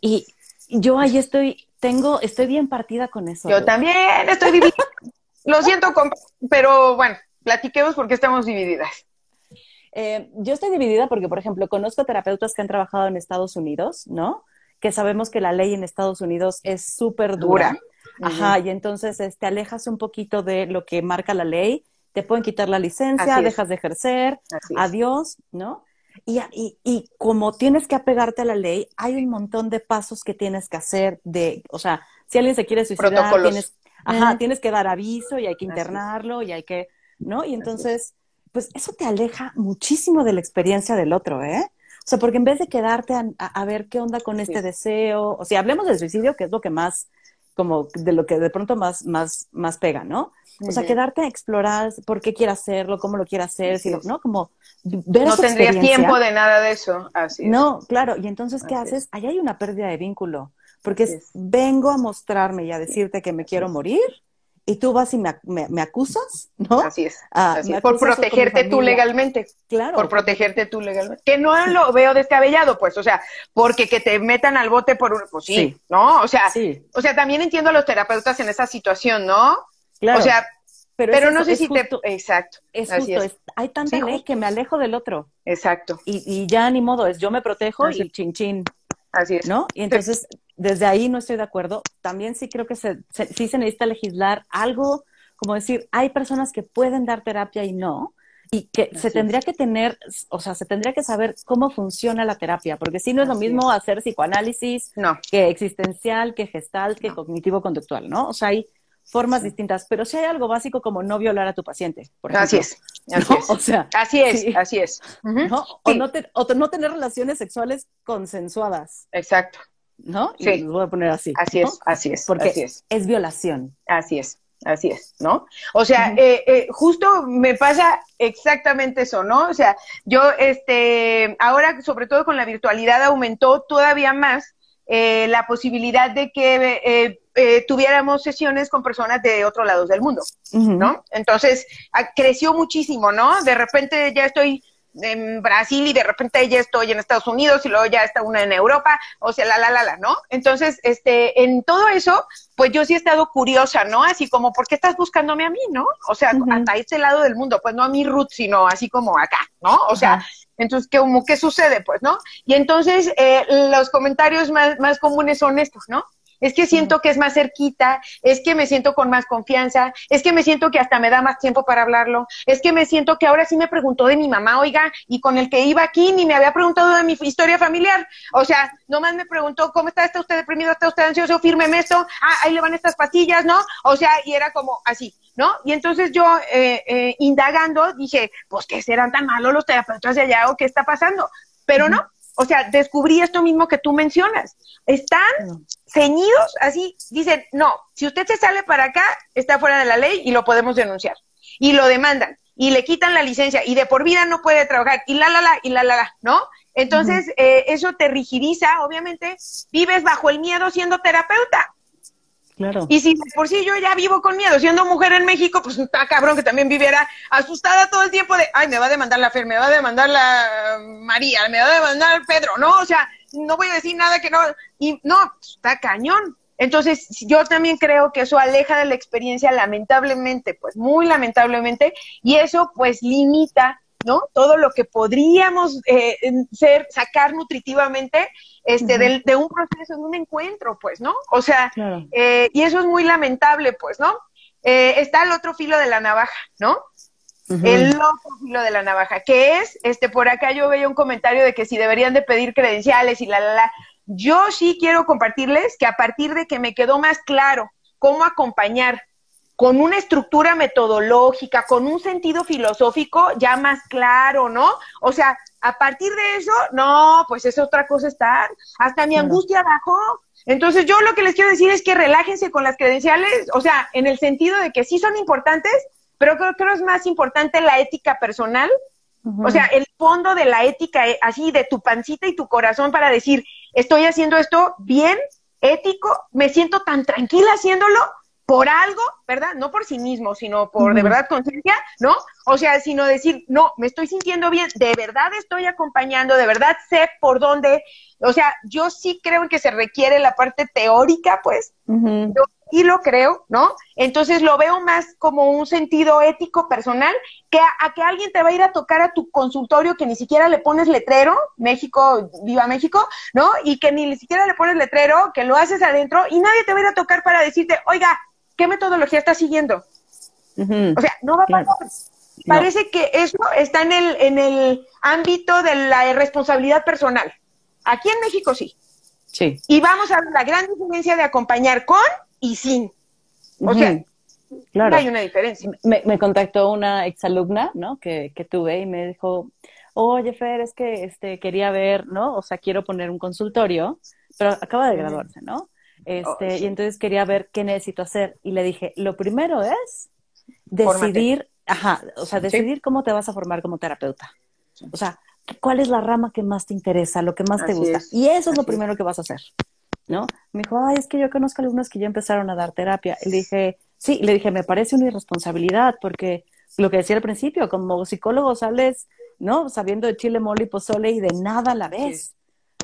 Y yo ahí estoy tengo, estoy bien partida con eso. Yo también estoy dividida. Lo siento, pero bueno, platiquemos porque estamos divididas. Eh, yo estoy dividida porque, por ejemplo, conozco terapeutas que han trabajado en Estados Unidos, ¿no? Que sabemos que la ley en Estados Unidos es súper dura. Ajá, y entonces te este, alejas un poquito de lo que marca la ley, te pueden quitar la licencia, dejas de ejercer, adiós, ¿no? Y, y, como tienes que apegarte a la ley, hay un montón de pasos que tienes que hacer de, o sea, si alguien se quiere suicidar, tienes, ajá, tienes que dar aviso y hay que internarlo y hay que, ¿no? Y entonces, pues eso te aleja muchísimo de la experiencia del otro, ¿eh? O sea, porque en vez de quedarte a, ver qué onda con este deseo, o sea, hablemos del suicidio, que es lo que más, como de lo que de pronto más, más, más pega, ¿no? O sea, quedarte a explorar por qué quiere hacerlo, cómo lo quiere hacer, si ¿no? Como ver No tendrías tiempo de nada de eso. Así No, claro. Y entonces, ¿qué haces? Ahí hay una pérdida de vínculo. Porque vengo a mostrarme y a decirte que me quiero morir y tú vas y me, acusas, ¿no? Así es. Ah, por protegerte tú legalmente. Claro. Por protegerte tú legalmente. Que no lo veo descabellado, pues, o sea, porque que te metan al bote por un, pues sí, ¿no? O sea, sí. o sea, también entiendo a los terapeutas en esa situación, ¿no? Claro. O sea, pero, no sé si te... Exacto. Es justo, hay tanta ley que me alejo del otro. Exacto. Y, y, ya ni modo, es yo me protejo y chin chin. Así es. ¿No? Y entonces, desde ahí no estoy de acuerdo. También sí creo que se, sí se necesita legislar algo, como decir, hay personas que pueden dar terapia y no, y que se tendría que tener, o sea, se tendría que saber cómo funciona la terapia, porque si no es lo mismo hacer psicoanálisis que existencial, que gestal, que cognitivo-conductual, ¿no? O sea, hay formas distintas, pero si hay algo básico como no violar a tu paciente, por ejemplo. Así es, así es. <laughs> O sea, así es, así es. o, no no tener relaciones sexuales consensuadas. Exacto. ¿No? Y sí. voy a poner así. Así es, así es. Porque es. es violación. Así es. Así es, ¿no? O sea, eh, eh, justo me pasa exactamente eso, ¿no? O sea, yo, este, ahora, sobre todo con la virtualidad, aumentó todavía más eh, la posibilidad de que tuviéramos sesiones con personas de otros lados del mundo, ¿no? Entonces, creció muchísimo, ¿no? De repente ya estoy en Brasil y de repente ya estoy en Estados Unidos y luego ya está una en Europa, o sea, la, la, la, la, ¿no? Entonces, este, en todo eso, pues yo sí he estado curiosa, ¿no? Así como, ¿por qué estás buscándome a mí, no? O sea, hasta este lado del mundo, pues no a mi Ruth, sino así como acá, ¿no? O sea, entonces, ¿qué, ¿qué sucede, pues, no? Y entonces, eh, los comentarios más, más comunes son estos, ¿no? Es que siento que es más cerquita, es que me siento con más confianza, es que me siento que hasta me da más tiempo para hablarlo, es que me siento que ahora sí me preguntó de mi mamá, oiga, y con el que iba aquí ni me había preguntado de mi historia familiar. O sea, nomás me preguntó, ¿cómo está? ¿Está usted deprimido? ¿Está usted ansioso? Fírmeme esto. Ah, ahí le van estas pastillas, ¿no? O sea, y era como así, ¿no? Y entonces yo, eh, eh, indagando, dije, pues, ¿qué serán tan malos los terapeutas de allá o qué está pasando? Pero no, o sea, descubrí esto mismo que tú mencionas. Están ceñidos, así, dicen, no, si usted se sale para acá, está fuera de la ley y lo podemos denunciar. Y lo demandan, y le quitan la licencia, y de por vida no puede trabajar, y la, la, la, y la, la, la, ¿no? Entonces, eh, eso te rigidiza, obviamente, vives bajo el miedo siendo terapeuta. Y si por sí yo ya vivo con miedo, siendo mujer en México, pues está cabrón que también viviera asustada todo el tiempo de, ay, me va a demandar la Fer, me va a demandar la María, me va a demandar Pedro, ¿no? O sea, no voy a decir nada que no, y no, está cañón. Entonces, yo también creo que eso aleja de la experiencia, lamentablemente, pues muy lamentablemente, y eso pues limita ¿no? Todo lo que podríamos eh, ser, sacar nutritivamente este, de, un proceso, de un encuentro, pues, ¿no? O sea, eh, y eso es muy lamentable, pues, ¿no? Eh, está el otro filo de la navaja, ¿no? El otro filo de la navaja, que es, este, por acá yo veía un comentario de que si deberían de pedir credenciales y la, la, la. Yo sí quiero compartirles que a partir de que me quedó más claro cómo acompañar con una estructura metodológica, con un sentido filosófico ya más claro, ¿no? O sea, a partir de eso, no, pues es otra cosa estar. Hasta mi angustia bajó. Entonces, yo lo que les quiero decir es que relájense con las credenciales, o sea, en el sentido de que sí son importantes, pero creo que es más importante la ética personal, o sea, el fondo de la ética, eh, así de tu pancita y tu corazón para decir, estoy haciendo esto bien, ético, me siento tan tranquila haciéndolo por algo, ¿verdad? No por sí mismo, sino por de verdad conciencia, ¿no? O sea, sino decir, no, me estoy sintiendo bien, de verdad estoy acompañando, de verdad sé por dónde. O sea, yo sí creo que se requiere la parte teórica, pues. Yo sí lo creo, ¿no? Entonces lo veo más como un sentido ético personal que a, que alguien te va a ir a tocar a tu consultorio que ni siquiera le pones letrero, México, viva México, ¿no? Y que ni siquiera le pones letrero, que lo haces adentro y nadie te va a ir a tocar para decirte, oiga, ¿qué metodología estás siguiendo? O sea, no va a pasar. Parece que eso está en el, en el ámbito de la responsabilidad personal. Aquí en México sí. Sí. Y vamos a ver la gran diferencia de acompañar con y sin. O sea, claro. hay una diferencia. Me, contactó una exalumna, ¿no? Que, que tuve y me dijo, oye, Fer, es que este, quería ver, ¿no? O sea, quiero poner un consultorio, pero acaba de graduarse, ¿no? Este, y entonces quería ver qué necesito hacer. Y le dije, lo primero es decidir, ajá, o sea, decidir cómo te vas a formar como terapeuta. O sea, cuál es la rama que más te interesa, lo que más te gusta. Y eso es lo primero que vas a hacer, ¿no? Me dijo, ay, es que yo conozco alumnos que ya empezaron a dar terapia. Y le dije, sí, le dije, me parece una irresponsabilidad porque lo que decía al principio, como psicólogo sales, ¿no? Sabiendo de chile, mole y pozole y de nada a la vez.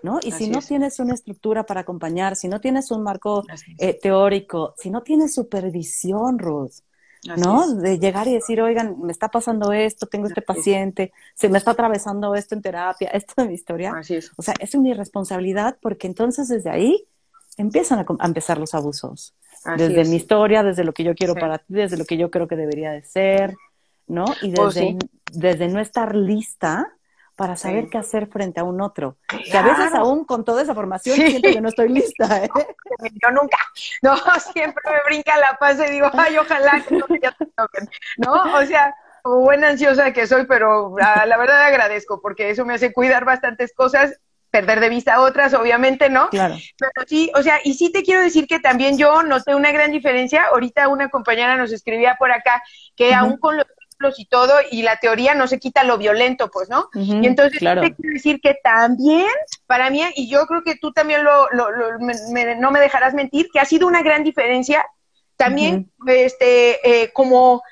¿no? Y si no tienes una estructura para acompañar, si no tienes un marco eh, teórico, si no tienes supervisión, Ruth, ¿no? De llegar y decir, oigan, me está pasando esto, tengo este paciente, se me está atravesando esto en terapia, <laughs> esto de mi historia. O sea, es una irresponsabilidad porque entonces desde ahí empiezan a, empezar los abusos. desde mi historia, desde lo que yo quiero para ti, desde lo que yo creo que debería de ser, ¿no? Y oh, desde, desde no estar lista para saber qué hacer frente a un otro. Que a veces aún con toda esa formación siento que no estoy lista. ¿eh? Yo nunca. No, <laughs> siempre me brinca la paz y digo, ay, ojalá que no ya te toquen. ¿No? O sea, como buena ansiosa que soy, pero la, la verdad agradezco porque eso me hace cuidar bastantes cosas perder de vista otras, obviamente, ¿no? Claro. Pero sí, o sea, y sí te quiero decir que también yo noté una gran diferencia. Ahorita una compañera nos escribía por acá que aún con los y todo, y la teoría no se quita lo violento, pues, ¿no? y entonces te quiero decir que también, para mí, y yo creo que tú también lo, no me dejarás mentir, que ha sido una gran diferencia también, este, eh, como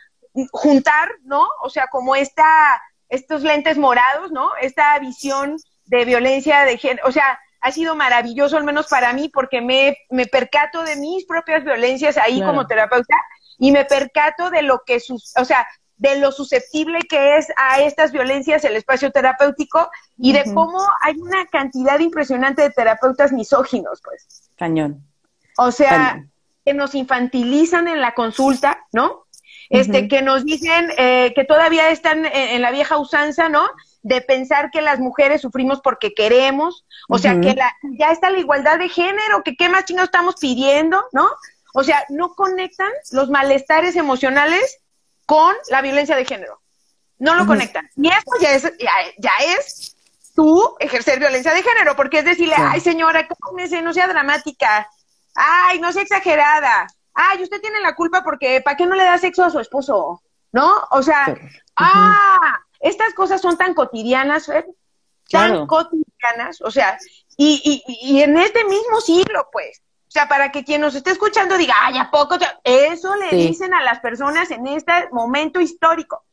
juntar, ¿no? O sea, como esta estos lentes morados, ¿no? Esta visión de violencia de género, o sea, ha sido maravilloso, al menos para mí, porque me, me percato de mis propias violencias ahí como terapeuta y me percato de lo que, sus, o sea, de lo susceptible que es a estas violencias el espacio terapéutico y de cómo hay una cantidad impresionante de terapeutas misóginos, pues. Cañón. O sea, que nos infantilizan en la consulta, ¿no? Este, que nos dicen eh, que todavía están en, la vieja usanza, ¿no? De pensar que las mujeres sufrimos porque queremos, o sea, que la, ya está la igualdad de género, que qué más chingados estamos pidiendo, ¿no? O sea, no conectan los malestares emocionales con la violencia de género. No lo conectan. Y eso ya es, ya, es tú ejercer violencia de género, porque es decirle, ay señora, cálmese, no sea dramática, ay, no sea exagerada, ay, usted tiene la culpa porque, ¿para qué no le da sexo a su esposo? ¿No? O sea, ah, estas cosas son tan cotidianas, ¿eh? tan cotidianas, o sea, y, y, y en este mismo siglo, pues, o sea, para que quien nos esté escuchando diga, ay, ¿a poco? Eso le dicen a las personas en este momento histórico.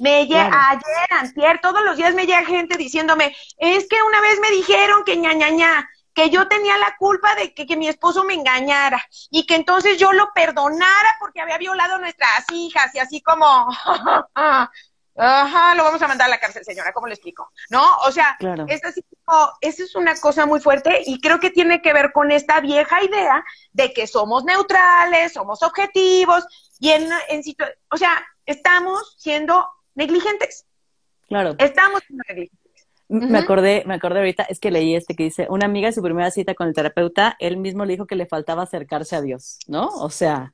Me llega, ayer, antier, todos los días me llega gente diciéndome, es que una vez me dijeron que ña, ña, ña, que yo tenía la culpa de que, mi esposo me engañara y que entonces yo lo perdonara porque había violado a nuestras hijas y así como, <laughs> ajá, lo vamos a mandar a la cárcel, señora, ¿cómo le explico? ¿No? O sea, esta esa es una cosa muy fuerte y creo que tiene que ver con esta vieja idea de que somos neutrales, somos objetivos y en, en o sea, estamos siendo negligentes. Claro. Estamos siendo negligentes. Me acordé, me acordé ahorita, es que leí este que dice, una amiga en su primera cita con el terapeuta, él mismo le dijo que le faltaba acercarse a Dios, ¿no? O sea,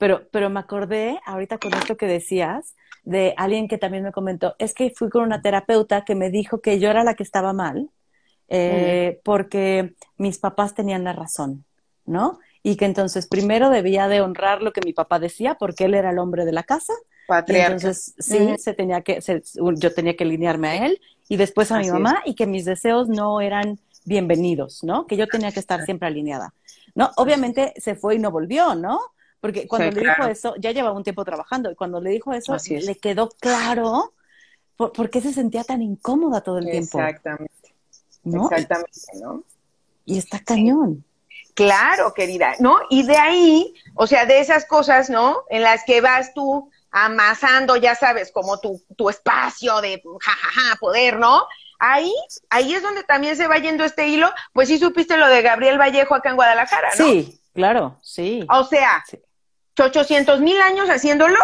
pero, pero me acordé ahorita con esto que decías, de alguien que también me comentó, es que fui con una terapeuta que me dijo que yo era la que estaba mal, eh, porque mis papás tenían la razón, ¿no? Y que entonces primero debía de honrar lo que mi papá decía, porque él era el hombre de la casa, entonces, sí, se tenía que, yo tenía que alinearme a él y después a mi mamá y que mis deseos no eran bienvenidos, ¿no? Que yo tenía que estar siempre alineada. ¿No? Obviamente se fue y no volvió, ¿no? Porque cuando le dijo eso, ya llevaba un tiempo trabajando y cuando le dijo eso, le quedó claro por, qué se sentía tan incómoda todo el tiempo. Exactamente. ¿no? Exactamente, ¿no? Y está cañón. Claro, querida, ¿no? Y de ahí, o sea, de esas cosas, ¿no? En las que vas tú amasando, ya sabes, como tu, tu espacio de jajaja, poder, ¿no? Ahí, ahí es donde también se va yendo este hilo, pues sí supiste lo de Gabriel Vallejo acá en Guadalajara, ¿no? Sí, claro, sí. O sea, ochocientos mil años haciéndolo,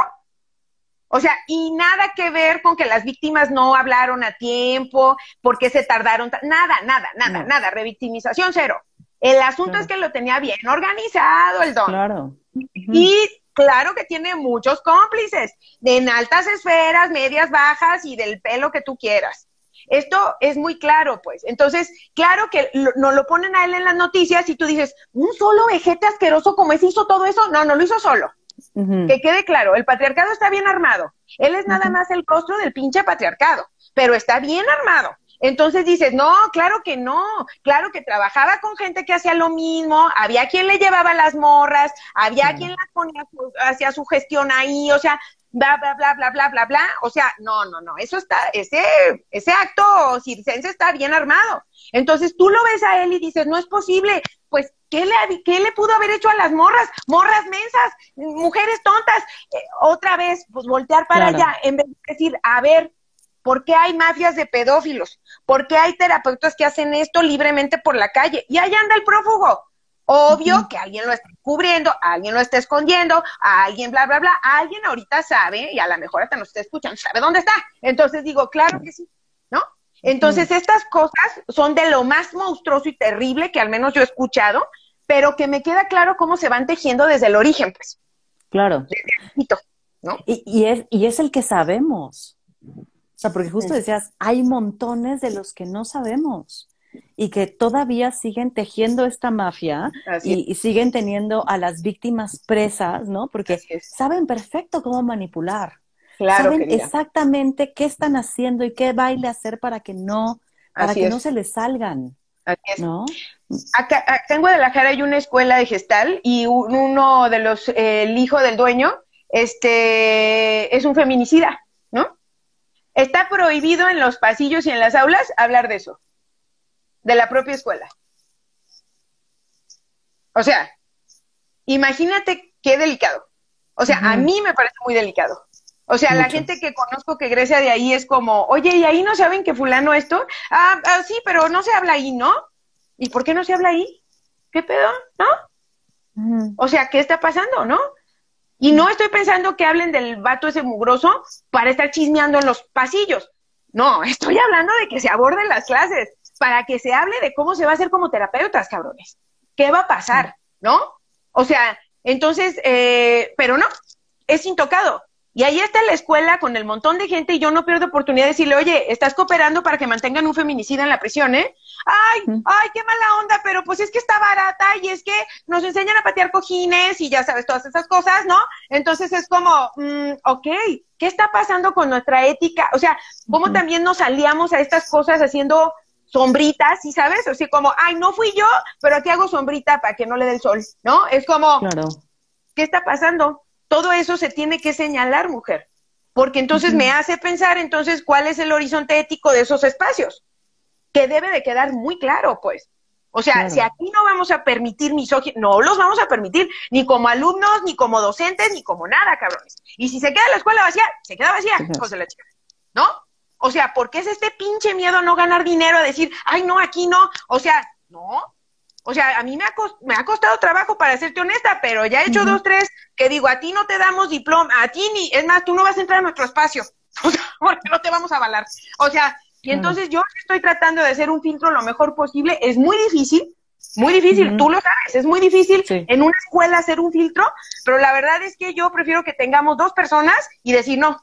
o sea, y nada que ver con que las víctimas no hablaron a tiempo, porque se tardaron, nada, nada, nada, nada, revictimización cero. El asunto es que lo tenía bien organizado el don. Claro. Y claro que tiene muchos cómplices, de en altas esferas, medias, bajas y del pelo que tú quieras. Esto es muy claro, pues. Entonces, claro que no lo ponen a él en las noticias y tú dices, un solo vejete asqueroso como ese hizo todo eso. No, no lo hizo solo. Que quede claro, el patriarcado está bien armado. Él es nada más el costro del pinche patriarcado, pero está bien armado. Entonces dices, no, claro que no, claro que trabajaba con gente que hacía lo mismo, había quien le llevaba las morras, había quien las ponía, hacía su gestión ahí, o sea, bla, bla, bla, bla, bla, bla, bla, o sea, no, no, no, eso está, ese, ese acto circense está bien armado. Entonces tú lo ves a él y dices, no es posible, pues, ¿qué le, qué le pudo haber hecho a las morras? Morras mensas, mujeres tontas, eh, otra vez, pues voltear para allá, en vez de decir, a ver, ¿Por qué hay mafias de pedófilos? ¿Por qué hay terapeutas que hacen esto libremente por la calle? Y ahí anda el prófugo. Obvio que alguien lo está cubriendo, alguien lo está escondiendo, alguien bla, bla, bla. Alguien ahorita sabe, y a lo mejor hasta nos está escuchando, sabe dónde está. Entonces digo, claro que sí, ¿no? Entonces estas cosas son de lo más monstruoso y terrible que al menos yo he escuchado, pero que me queda claro cómo se van tejiendo desde el origen, pues. Claro. Desde ¿no? Y, y, es, y es el que sabemos. O sea, porque justo decías, hay montones de los que no sabemos y que todavía siguen tejiendo esta mafia y, siguen teniendo a las víctimas presas, ¿no? Porque saben perfecto cómo manipular. Claro, saben exactamente qué están haciendo y qué baile hacer para que no, para que no se les salgan. Así es. ¿No? Acá, en Guadalajara hay una escuela de gestal y uno de los, el hijo del dueño, este, es un feminicida, ¿no? Está prohibido en los pasillos y en las aulas hablar de eso, de la propia escuela. O sea, imagínate qué delicado. O sea, a mí me parece muy delicado. O sea, la gente que conozco que egresa de ahí es como, oye, ¿y ahí no saben que fulano esto? Ah, ah, sí, pero no se habla ahí, ¿no? ¿Y por qué no se habla ahí? ¿Qué pedo? ¿No? O sea, ¿qué está pasando, no? Y no estoy pensando que hablen del vato ese mugroso para estar chismeando en los pasillos. No, estoy hablando de que se aborden las clases, para que se hable de cómo se va a hacer como terapeutas, cabrones. ¿Qué va a pasar? ¿No? O sea, entonces, eh, pero no, es intocado. Y ahí está la escuela con el montón de gente y yo no pierdo oportunidad de decirle, oye, estás cooperando para que mantengan un feminicida en la prisión, ¿eh? Ay, ay, qué mala onda, pero pues es que está barata y es que nos enseñan a patear cojines y ya sabes, todas esas cosas, ¿no? Entonces es como, mm, ok, ¿qué está pasando con nuestra ética? O sea, ¿cómo también nos aliamos a estas cosas haciendo sombritas, ¿sí sabes? O sea, como, ay, no fui yo, pero aquí hago sombrita para que no le dé el sol, ¿no? Es como, ¿qué está pasando? todo eso se tiene que señalar, mujer, porque entonces me hace pensar entonces cuál es el horizonte ético de esos espacios, que debe de quedar muy claro, pues. O sea, si aquí no vamos a permitir misoginia, no los vamos a permitir, ni como alumnos, ni como docentes, ni como nada, cabrones. Y si se queda la escuela vacía, se queda vacía, José la chica. ¿No? O sea, ¿por qué es este pinche miedo a no ganar dinero, a decir, ay, no, aquí no? O sea, no, o sea, a mí me ha, me ha costado trabajo para serte honesta, pero ya he hecho dos, tres que digo, a ti no te damos diploma, a ti ni, es más, tú no vas a entrar a nuestro espacio, <laughs> o sea, porque no te vamos a avalar. O sea, y entonces yo estoy tratando de hacer un filtro lo mejor posible, es muy difícil, muy difícil, tú lo sabes, es muy difícil en una escuela hacer un filtro, pero la verdad es que yo prefiero que tengamos dos personas y decir no.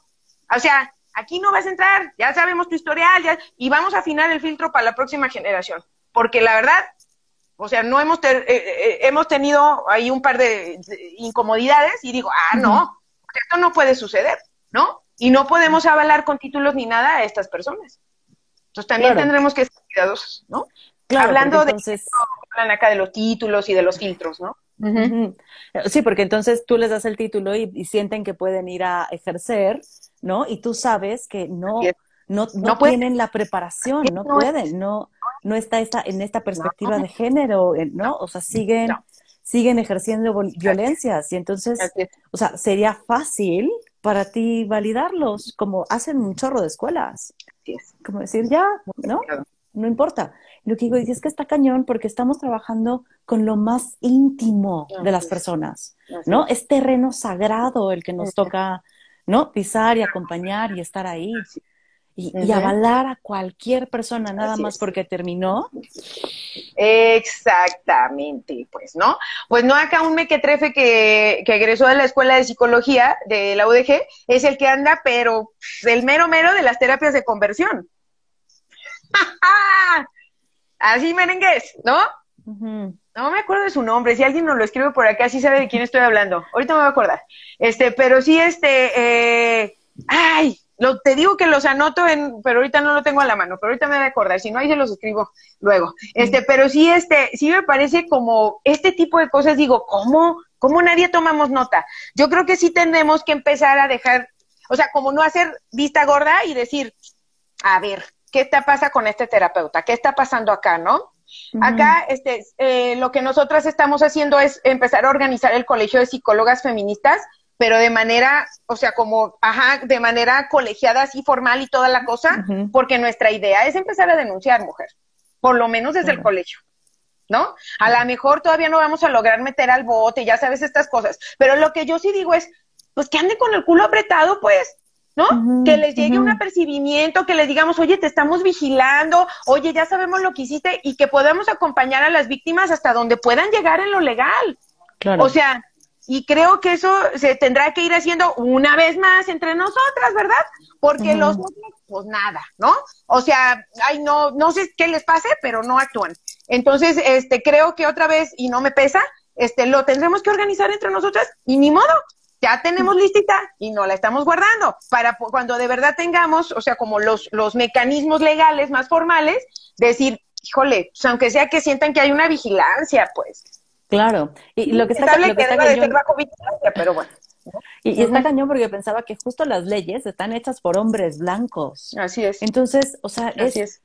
O sea, aquí no vas a entrar, ya sabemos tu historial, ya, y vamos a afinar el filtro para la próxima generación. Porque la verdad, o sea, no hemos, eh, eh, hemos tenido ahí un par de, incomodidades y digo, ah, no, esto no puede suceder, ¿no? Y no podemos avalar con títulos ni nada a estas personas. Entonces también tendremos que ser cuidadosos, ¿no? Claro, Hablando entonces... de hablan acá de los títulos y de los filtros, ¿no? Sí, porque entonces tú les das el título y, sienten que pueden ir a ejercer, ¿no? Y tú sabes que no, no, no, tienen la preparación, no, pueden, no, no está esta, en esta perspectiva de género, ¿no? O sea, siguen, siguen ejerciendo violencias y entonces, o sea, sería fácil para ti validarlos, como hacen un chorro de escuelas. Como decir, ya, ¿no? No importa. Lo que digo es que está cañón porque estamos trabajando con lo más íntimo de las personas, ¿no? Es terreno sagrado el que nos toca, ¿no? Pisar y acompañar y estar ahí y, avalar a cualquier persona nada más porque terminó. Exactamente, pues, ¿no? Pues no acá un mequetrefe que, que egresó de la Escuela de Psicología de la UDG es el que anda, pero el mero mero de las terapias de conversión. <laughs> Así merengues, ¿no? No me acuerdo de su nombre, si alguien nos lo escribe por acá, sí sabe de quién estoy hablando. Ahorita me voy a acordar. Este, pero sí, este, eh, ay, lo, te digo que los anoto en, pero ahorita no lo tengo a la mano, pero ahorita me voy a acordar, si no ahí se los escribo luego. Este, pero sí, este, sí me parece como este tipo de cosas, digo, ¿cómo? ¿Cómo nadie tomamos nota? Yo creo que sí tenemos que empezar a dejar, o sea, como no hacer vista gorda y decir, a ver, ¿qué te pasa con este terapeuta? ¿Qué está pasando acá, no? Acá, este, eh, lo que nosotras estamos haciendo es empezar a organizar el colegio de psicólogas feministas pero de manera, o sea, como, ajá, de manera colegiada, así formal y toda la cosa, porque nuestra idea es empezar a denunciar, mujer, por lo menos desde el colegio, ¿no? A lo mejor todavía no vamos a lograr meter al bote, ya sabes estas cosas, pero lo que yo sí digo es, pues que ande con el culo apretado, pues, ¿no? que les llegue un apercibimiento, que les digamos, oye, te estamos vigilando, oye, ya sabemos lo que hiciste y que podamos acompañar a las víctimas hasta donde puedan llegar en lo legal. Claro. O sea, y creo que eso se tendrá que ir haciendo una vez más entre nosotras, ¿verdad? Porque los otros, pues nada, ¿no? O sea, ay, no, no sé qué les pase, pero no actúan. Entonces, este, creo que otra vez, y no me pesa, este, lo tendremos que organizar entre nosotras, y ni modo, ya tenemos listita y no la estamos guardando para cuando de verdad tengamos, o sea, como los, los mecanismos legales más formales, decir, híjole, pues aunque sea que sientan que hay una vigilancia, pues, Claro. Y lo que está, lo que, que, pero bueno. Y, está cañón porque pensaba que justo las leyes están hechas por hombres blancos. Así es. Entonces, o sea, es,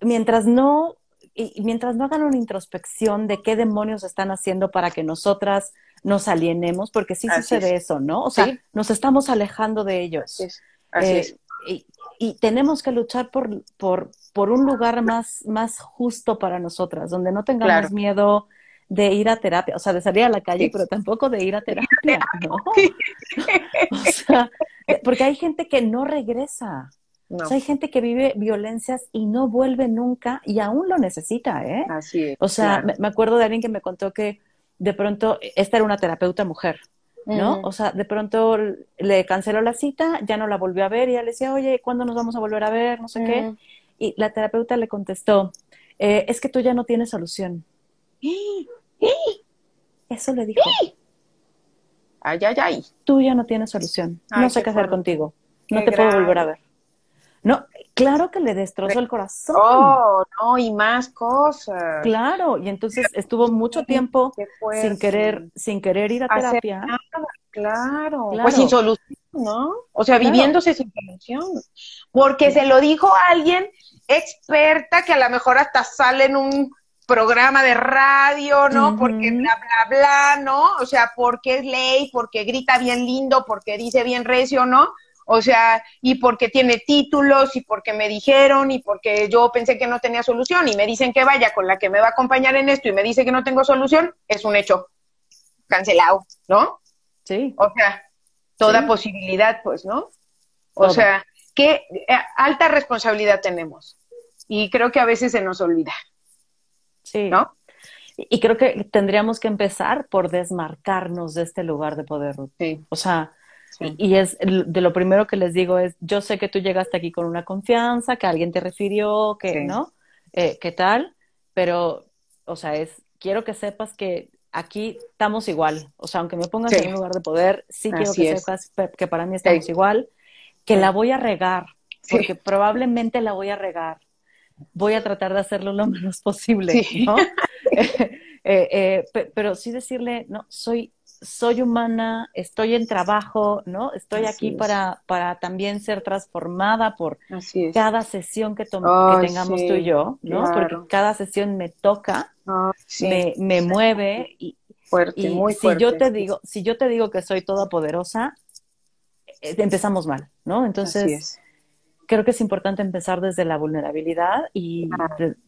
mientras no y mientras no hagan una introspección de qué demonios están haciendo para que nosotras nos alienemos, porque sí sucede eso, ¿no? O sea, nos estamos alejando de ellos. Así es. Eh, y, y, tenemos que luchar por, por, por un lugar más, más justo para nosotras, donde no tengamos miedo de ir a terapia, o sea, de salir a la calle, pero tampoco de ir a terapia, <laughs> ¿no? <laughs> o sea, porque hay gente que no regresa. O sea, hay gente que vive violencias y no vuelve nunca y aún lo necesita, ¿eh? Así es. O sea, me, acuerdo de alguien que me contó que de pronto, esta era una terapeuta mujer, ¿no? O sea, de pronto le canceló la cita, ya no la volvió a ver y ella le decía, oye, ¿cuándo nos vamos a volver a ver? No sé qué. Y la terapeuta le contestó, eh, es que tú ya no tienes solución. <gasps> Eso le dijo. Ay, ay, ay. Tú ya no tienes solución. no sé qué hacer contigo. No te puedo volver a ver. No, claro que le destrozó el corazón. Oh, no, y más cosas. Claro, y entonces estuvo mucho tiempo sin querer, sin querer ir a terapia. claro. Pues sin solución, ¿no? O sea, viviéndose sin solución. Porque se lo dijo a alguien experta que a lo mejor hasta sale en un programa de radio, ¿no? Porque bla, bla, bla, ¿no? O sea, porque es ley, porque grita bien lindo, porque dice bien recio, ¿no? O sea, y porque tiene títulos, y porque me dijeron, y porque yo pensé que no tenía solución, y me dicen que vaya con la que me va a acompañar en esto, y me dice que no tengo solución, es un hecho cancelado, ¿no? Sí. O sea, toda posibilidad, pues, ¿no? O sea, qué eh, alta responsabilidad tenemos. Y creo que a veces se nos olvida. Sí. ¿No? Y creo que tendríamos que empezar por desmarcarnos de este lugar de poder. Sí. O sea, y, es de lo primero que les digo es, yo sé que tú llegaste aquí con una confianza, que alguien te refirió, que, ¿no? Eh, ¿Qué tal? Pero, o sea, es, quiero que sepas que aquí estamos igual. O sea, aunque me pongas en un lugar de poder, sí quiero que sepas que para mí estamos igual, que la voy a regar, porque probablemente la voy a regar. Voy a tratar de hacerlo lo <laughs> menos posible, ¿no? <laughs> <laughs> Eh, eh, pero sí decirle, no, soy soy humana, estoy en trabajo, ¿no? Estoy aquí para, para también ser transformada por cada sesión que, tengamos tú y yo, ¿no? Porque cada sesión me toca, me, me, mueve y, fuerte, muy si yo te digo, si yo te digo que soy toda poderosa, eh, empezamos mal, ¿no? Entonces, creo que es importante empezar desde la vulnerabilidad y,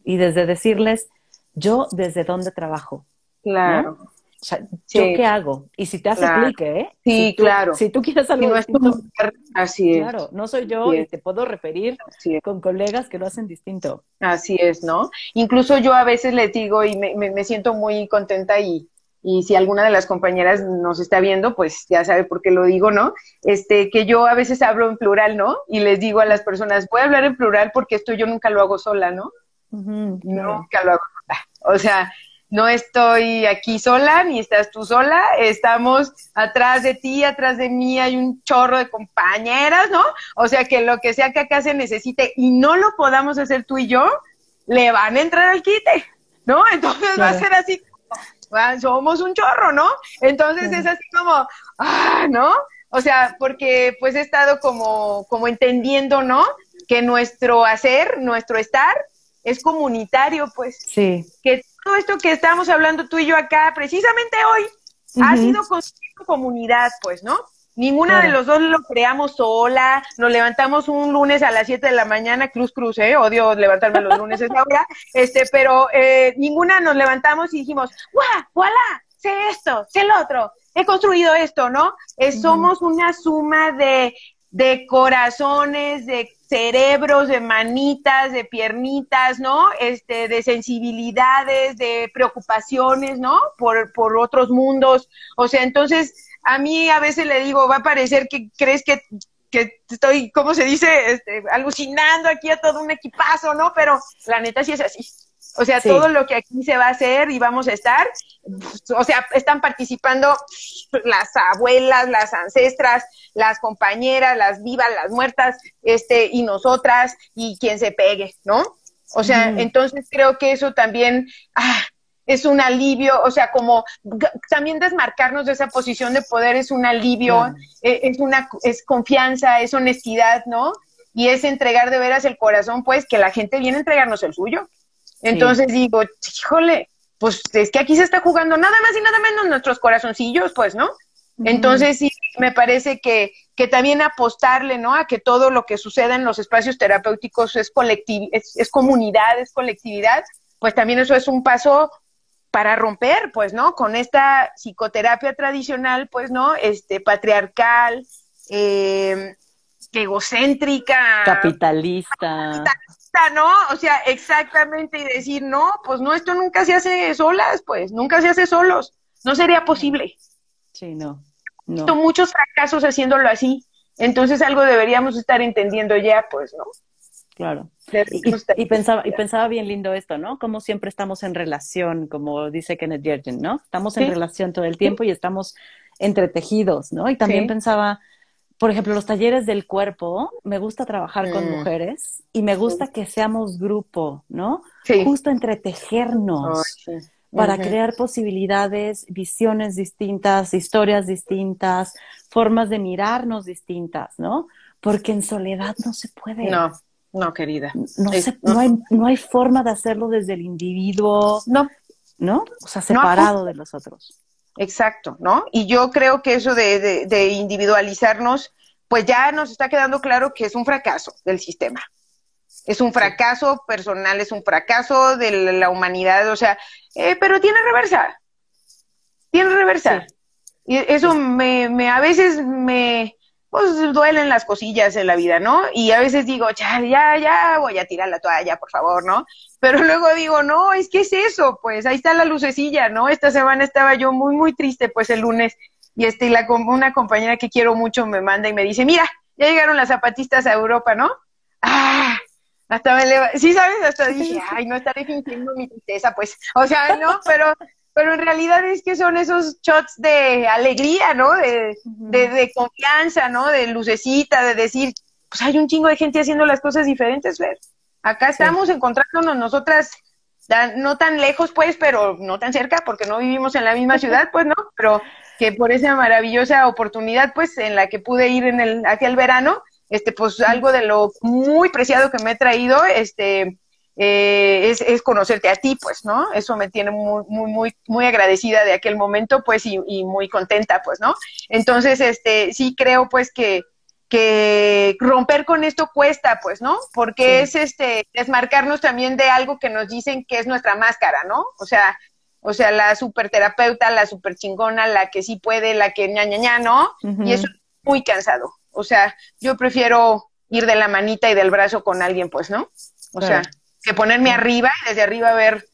y desde decirles, yo desde dónde trabajo. Claro. O sea, ¿yo qué hago? Y si te hace clic, ¿eh? Sí, claro. Si tú quieres algo no distinto, así es. Claro, no soy yo y te puedo referir con colegas que lo hacen distinto. Así es, ¿no? Incluso yo a veces le digo y me, me, siento muy contenta y, y si alguna de las compañeras nos está viendo, pues ya sabe por qué lo digo, ¿no? Este, que yo a veces hablo en plural, ¿no? Y les digo a las personas, voy a hablar en plural porque esto yo nunca lo hago sola, ¿no? Nunca lo hago sola. O sea, no estoy aquí sola, ni estás tú sola, estamos atrás de ti, atrás de mí, hay un chorro de compañeras, ¿no? O sea que lo que sea que acá se necesite y no lo podamos hacer tú y yo, le van a entrar al quite, ¿no? Entonces va a ser así, somos un chorro, ¿no? Entonces es así como, ah, ¿no? O sea, porque pues he estado como, como entendiendo, ¿no? Que nuestro hacer, nuestro estar es comunitario, pues. Sí. Que todo esto que estamos hablando tú y yo acá, precisamente hoy, ha sido con comunidad, pues, ¿no? Ninguna de los dos lo creamos sola, nos levantamos un lunes a las 7 de la mañana, cruz cruz, ¿eh? Odio levantarme los lunes a esa hora, <laughs> este, pero eh, ninguna nos levantamos y dijimos, ¡guau! ¡Voilà! Sé esto, sé el otro, he construido esto, ¿no? Somos una suma de, de corazones, de cerebros, de manitas, de piernitas, ¿no? Este, de sensibilidades, de preocupaciones, ¿no? Por, por otros mundos. O sea, entonces, a mí a veces le digo, va a parecer que crees que, que estoy, ¿cómo se dice? Este, alucinando aquí a todo un equipazo, ¿no? Pero la neta sí es así. O sea, todo lo que aquí se va a hacer y vamos a estar, o sea, están participando las abuelas, las ancestras, las compañeras, las vivas, las muertas, este, y nosotras, y quien se pegue, ¿no? O sea, entonces creo que eso también, ah, es un alivio, o sea, como también desmarcarnos de esa posición de poder es un alivio, e, es una es confianza, es honestidad, ¿no? Y es entregar de veras el corazón, pues que la gente viene a entregarnos el suyo. Entonces digo, híjole, pues es que aquí se está jugando nada más y nada menos nuestros corazoncillos, pues, ¿no? Entonces sí, me parece que, que también apostarle, ¿no? A que todo lo que suceda en los espacios terapéuticos es, es, es comunidad, es colectividad, pues también eso es un paso para romper, pues, ¿no? Con esta psicoterapia tradicional, pues, ¿no? Este, patriarcal, eh, egocéntrica. Capitalista. Capitalista, ¿no? O sea, exactamente, y decir, no, pues no, esto nunca se hace solas, pues, nunca se hace solos. No sería posible. Sí, no. no. Visto muchos fracasos haciéndolo así. Entonces algo deberíamos estar entendiendo ya, pues, ¿no? Claro. Y, pensaba, y pensaba bien lindo esto, ¿no? Como siempre estamos en relación, como dice Kenneth Yergin, ¿no? Estamos en relación todo el tiempo y estamos entretejidos, ¿no? Y también pensaba, por ejemplo, los talleres del cuerpo, me gusta trabajar con mm. mujeres y me gusta que seamos grupo, ¿no? Justo entretejernos. para crear posibilidades, visiones distintas, historias distintas, formas de mirarnos distintas, ¿no? Porque en soledad no se puede. No, no, querida. No, no. hay, no hay forma de hacerlo desde el individuo. No. ¿No? O sea, separado de los otros. Exacto, ¿no? Y yo creo que eso de, de, individualizarnos, pues ya nos está quedando claro que es un fracaso del sistema. Es un fracaso personal, es un fracaso de la humanidad, o sea, eh, pero tiene reversa. Tiene reversa. Y eso me, me, a veces me, pues duelen las cosillas en la vida, ¿no? Y a veces digo, ya, ya, ya, voy a tirar la toalla, por favor, ¿no? Pero luego digo, no, es que es eso, pues ahí está la lucecilla, ¿no? Esta semana estaba yo muy, muy triste, pues el lunes, y este, la, una compañera que quiero mucho me manda y me dice, mira, ya llegaron las zapatistas a Europa, ¿no? Ah, hasta me leva... sí, ¿sabes? Hasta dije, ay, no estaré fingiendo mi tristeza, pues, o sea, no, pero pero en realidad es que son esos shots de alegría, ¿no? De, de, confianza, ¿no? De lucecita, de decir, pues hay un chingo de gente haciendo las cosas diferentes, ver. Acá estamos encontrándonos nosotras, no tan lejos, pues, pero no tan cerca, porque no vivimos en la misma ciudad, pues, ¿no? Pero que por esa maravillosa oportunidad, pues, en la que pude ir en el, hacia el verano, este, pues, algo de lo muy preciado que me he traído, este, eh, es, es, conocerte a ti, pues, ¿no? Eso me tiene muy, muy, muy, muy agradecida de aquel momento, pues, y, y, muy contenta, pues, ¿no? Entonces, este, sí creo, pues, que, que romper con esto cuesta, pues, ¿no? Porque es, este, desmarcarnos también de algo que nos dicen que es nuestra máscara, ¿no? O sea, o sea, la super terapeuta, la super chingona, la que sí puede, la que ña, ña, ña, ¿no? Y eso es muy cansado. O sea, yo prefiero ir de la manita y del brazo con alguien, pues, ¿no? O sea, que ponerme arriba y desde arriba ver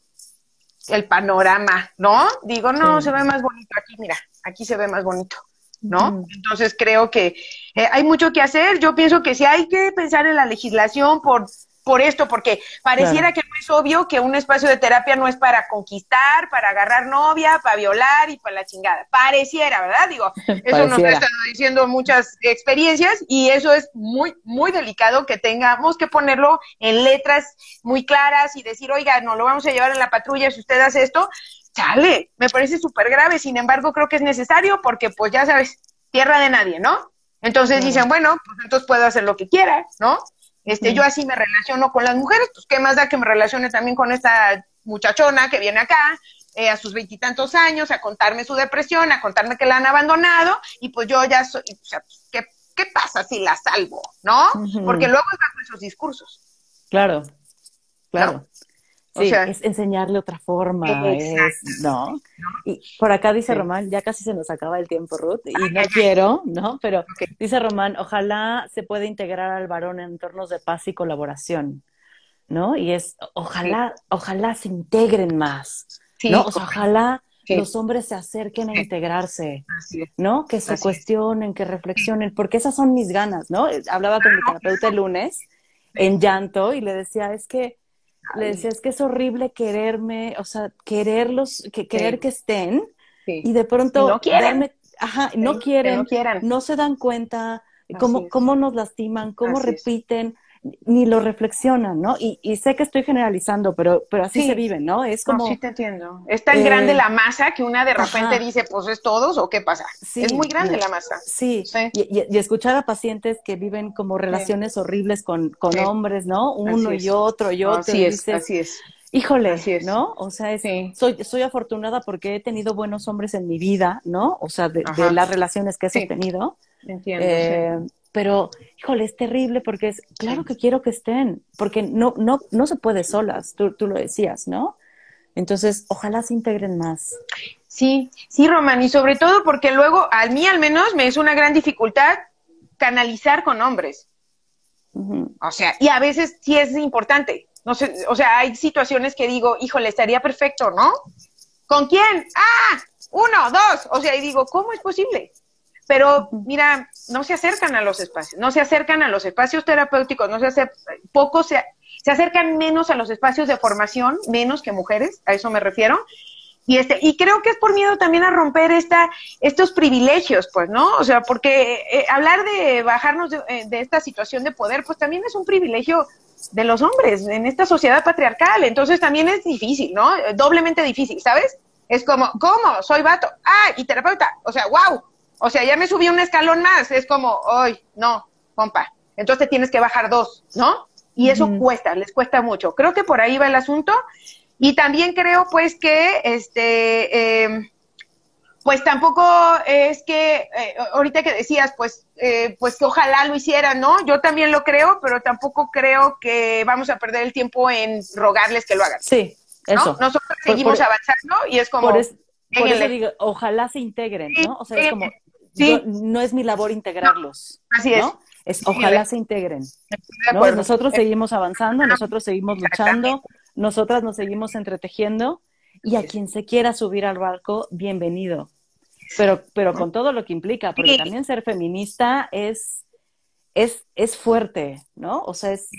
el panorama, ¿no? Digo, no, se ve más bonito aquí, mira, aquí se ve más bonito, ¿no? Entonces creo que eh, hay mucho que hacer. Yo pienso que sí hay que pensar en la legislación por por esto, porque pareciera que no es obvio que un espacio de terapia no es para conquistar, para agarrar novia, para violar y para la chingada. Pareciera, ¿verdad? Digo, <laughs> eso nos están diciendo muchas experiencias y eso es muy, muy delicado que tengamos que ponerlo en letras muy claras y decir, oiga, no lo vamos a llevar en la patrulla si usted hace esto. Chale, me parece súper grave, sin embargo creo que es necesario porque pues ya sabes, tierra de nadie, ¿no? Entonces dicen, bueno, pues entonces puedo hacer lo que quiera, ¿no? Este, yo así me relaciono con las mujeres, pues qué más da que me relacione también con esta muchachona que viene acá eh, a sus veintitantos años a contarme su depresión, a contarme que la han abandonado y pues yo ya soy, o sea, ¿qué, qué pasa si la salvo? ¿No? Porque luego es esos discursos. Claro, claro. Sí, es enseñarle otra forma, es, ¿no? Y por acá dice Román, ya casi se nos acaba el tiempo, Ruth, y no quiero, ¿no? Pero dice Román, ojalá se pueda integrar al varón en entornos de paz y colaboración, ¿no? Y es, ojalá, ojalá se integren más, ¿no? ojalá los hombres se acerquen a integrarse, ¿no? Que se cuestionen, que reflexionen, porque esas son mis ganas, ¿no? Hablaba con mi terapeuta el lunes en llanto y le decía, es que le decía, es que es horrible quererme, o sea, quererlos, que, querer que estén, y de pronto no quieren, ajá, no quieren, no, se dan cuenta cómo, cómo nos lastiman, cómo repiten. Ni lo reflexionan, ¿no? Y, y sé que estoy generalizando, pero, pero así se vive, ¿no? Es como... sí, te entiendo. Es tan grande eh, la masa que una de repente dice, pues es todos o qué pasa. es muy grande la masa. Sí, Y, escuchar a pacientes que viven como relaciones horribles con, con hombres, ¿no? Uno y otro y otro. Así es, así es. Híjole, ¿no? O sea, soy, soy afortunada porque he tenido buenos hombres en mi vida, ¿no? O sea, de, las relaciones que he sostenido. Entiendo. Eh, pero, híjole, es terrible porque es, claro que quiero que estén, porque no, no, no se puede solas, tú, tú lo decías, ¿no? Entonces, ojalá se integren más. Sí, sí, Román, y sobre todo porque luego, a mí al menos, me es una gran dificultad canalizar con hombres. O sea, y a veces sí es importante. No sé, o sea, hay situaciones que digo, híjole, estaría perfecto, ¿no? ¿Con quién? Ah, uno, dos. O sea, y digo, ¿cómo es posible? Pero mira, no se acercan a los espacios, no se acercan a los espacios terapéuticos, no se hace, poco se, se acercan menos a los espacios de formación, menos que mujeres, a eso me refiero. Y este, y creo que es por miedo también a romper esta, estos privilegios, pues, ¿no? O sea, porque eh, hablar de bajarnos eh, de, esta situación de poder, pues también es un privilegio de los hombres en esta sociedad patriarcal. Entonces también es difícil, ¿no? Doblemente difícil, ¿sabes? Es como, ¿cómo? Soy vato. Ah, y terapeuta. O sea, wow. O sea, ya me subí un escalón más, es como, ay, no, compa, entonces tienes que bajar dos, ¿no? Y eso cuesta, les cuesta mucho. Creo que por ahí va el asunto. Y también creo, pues, que, este, em, pues tampoco es que, eh, ahorita que decías, pues, eh, pues que ojalá lo hicieran, ¿no? Yo también lo creo, pero tampoco creo que vamos a perder el tiempo en rogarles que lo hagan. Sí, eso. Nosotros seguimos avanzando y es como... Por, eso digo, ojalá se integren, ¿no? O sea, es como, no es mi labor integrarlos. así es. Es, ojalá se integren. Nosotros seguimos avanzando, nosotros seguimos luchando, nosotras nos seguimos entretejiendo y a quien se quiera subir al barco, bienvenido. Pero, pero con todo lo que implica, porque también ser feminista es, es, es fuerte, ¿no? O sea, es,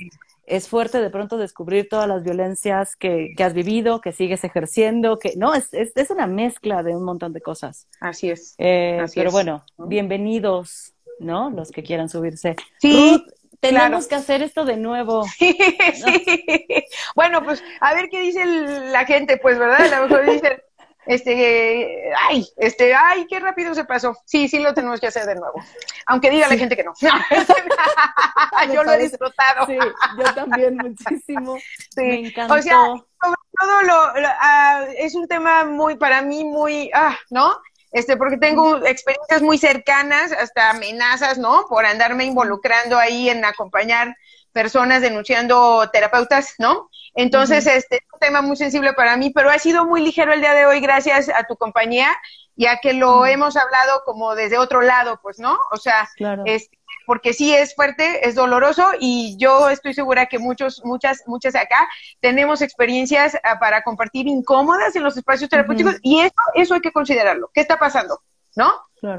es fuerte de pronto descubrir todas las violencias que, has vivido, que sigues ejerciendo, que no, es, es, una mezcla de un montón de cosas. Así es. Eh, pero bueno, bienvenidos, ¿no? Los que quieran subirse. Sí. tenemos que hacer esto de nuevo. <laughs> Sí, sí. Bueno, pues a ver qué dice la gente, pues, ¿verdad? A lo mejor dicen, este, ay, este, ay, qué rápido se pasó. Sí, sí lo tenemos que hacer de nuevo. Aunque diga la gente que no. <laughs> <laughs> yo lo he disfrutado. Sí, yo también muchísimo. <laughs> Sí. Me encantó. O sea, sobre todo lo, ah, es un tema muy, para mí, muy, ah, ¿no? Este, porque tengo experiencias muy cercanas, hasta amenazas, ¿no? Por andarme involucrando ahí en acompañar personas denunciando terapeutas, ¿no? Entonces, este es un tema muy sensible para mí, pero ha sido muy ligero el día de hoy gracias a tu compañía, ya que lo hemos hablado como desde otro lado, pues, ¿no? O sea, es, porque sí es fuerte, es doloroso y yo estoy segura que muchos, muchas, muchas acá tenemos experiencias ah, para compartir incómodas en los espacios terapéuticos y eso, eso hay que considerarlo. ¿Qué está pasando? ¿No?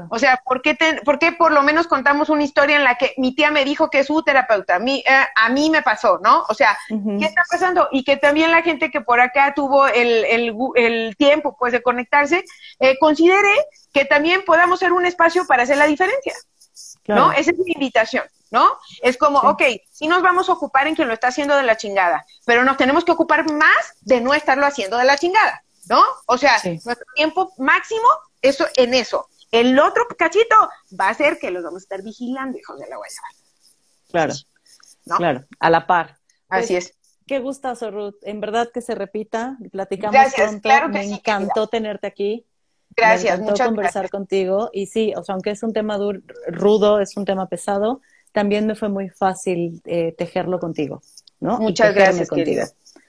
O sea, ¿por qué, ¿por qué por lo menos contamos una historia en la que mi tía me dijo que es su terapeuta? A mí, eh, a mí me pasó, ¿no? O sea, ¿qué está pasando? Y que también la gente que por acá tuvo el, el, el tiempo, pues, de conectarse, eh, considere que también podamos ser un espacio para hacer la diferencia, ¿no? Esa es mi invitación. ¿no? Es como, ok, sí nos vamos a ocupar en quien lo está haciendo de la chingada, pero nos tenemos que ocupar más de no estarlo haciendo de la chingada, ¿no? O sea, nuestro tiempo máximo, eso en eso. El otro cachito va a ser que los vamos a estar vigilando, hijos de la huesa. Claro, claro, a la par. Así pues, es. Qué gustazo, Ruth. En verdad que se repita. Platicamos pronto. Me encantó tenerte aquí. Gracias, Me encantó conversar contigo. Y sí, o sea, aunque es un tema rudo, es un tema pesado, también me fue muy fácil eh, tejerlo contigo, ¿no? Muchas gracias, contigo.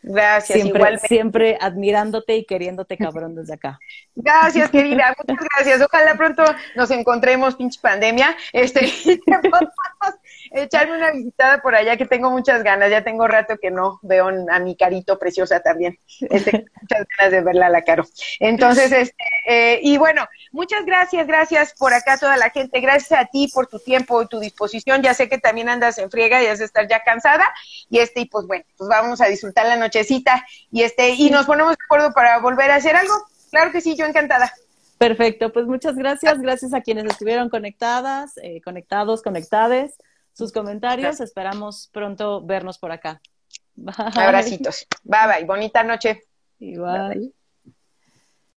Gracias, siempre, Siempre admirándote y queriéndote cabrón desde acá. Gracias, querida, muchas gracias. Ojalá pronto nos encontremos, pinche pandemia, este, <laughs> y echarme una visitada por allá que tengo muchas ganas. Ya tengo rato que no veo a mi carito preciosa también. <laughs> Este, muchas ganas de verla a la caro. Entonces, este, eh, y bueno, muchas gracias, gracias por acá toda la gente. Gracias a ti por tu tiempo y tu disposición. Ya sé que también andas en friega y has de estar ya cansada. Y este, y pues bueno, pues vamos a disfrutar la nochecita y este, y nos ponemos de acuerdo para volver a hacer algo. Claro que sí, yo encantada. Perfecto, pues muchas gracias, gracias a quienes estuvieron conectadas, eh, conectados, conectades sus comentarios. Esperamos pronto vernos por acá. <laughs> Abracitos. Bye bye. Bonita noche. Igual.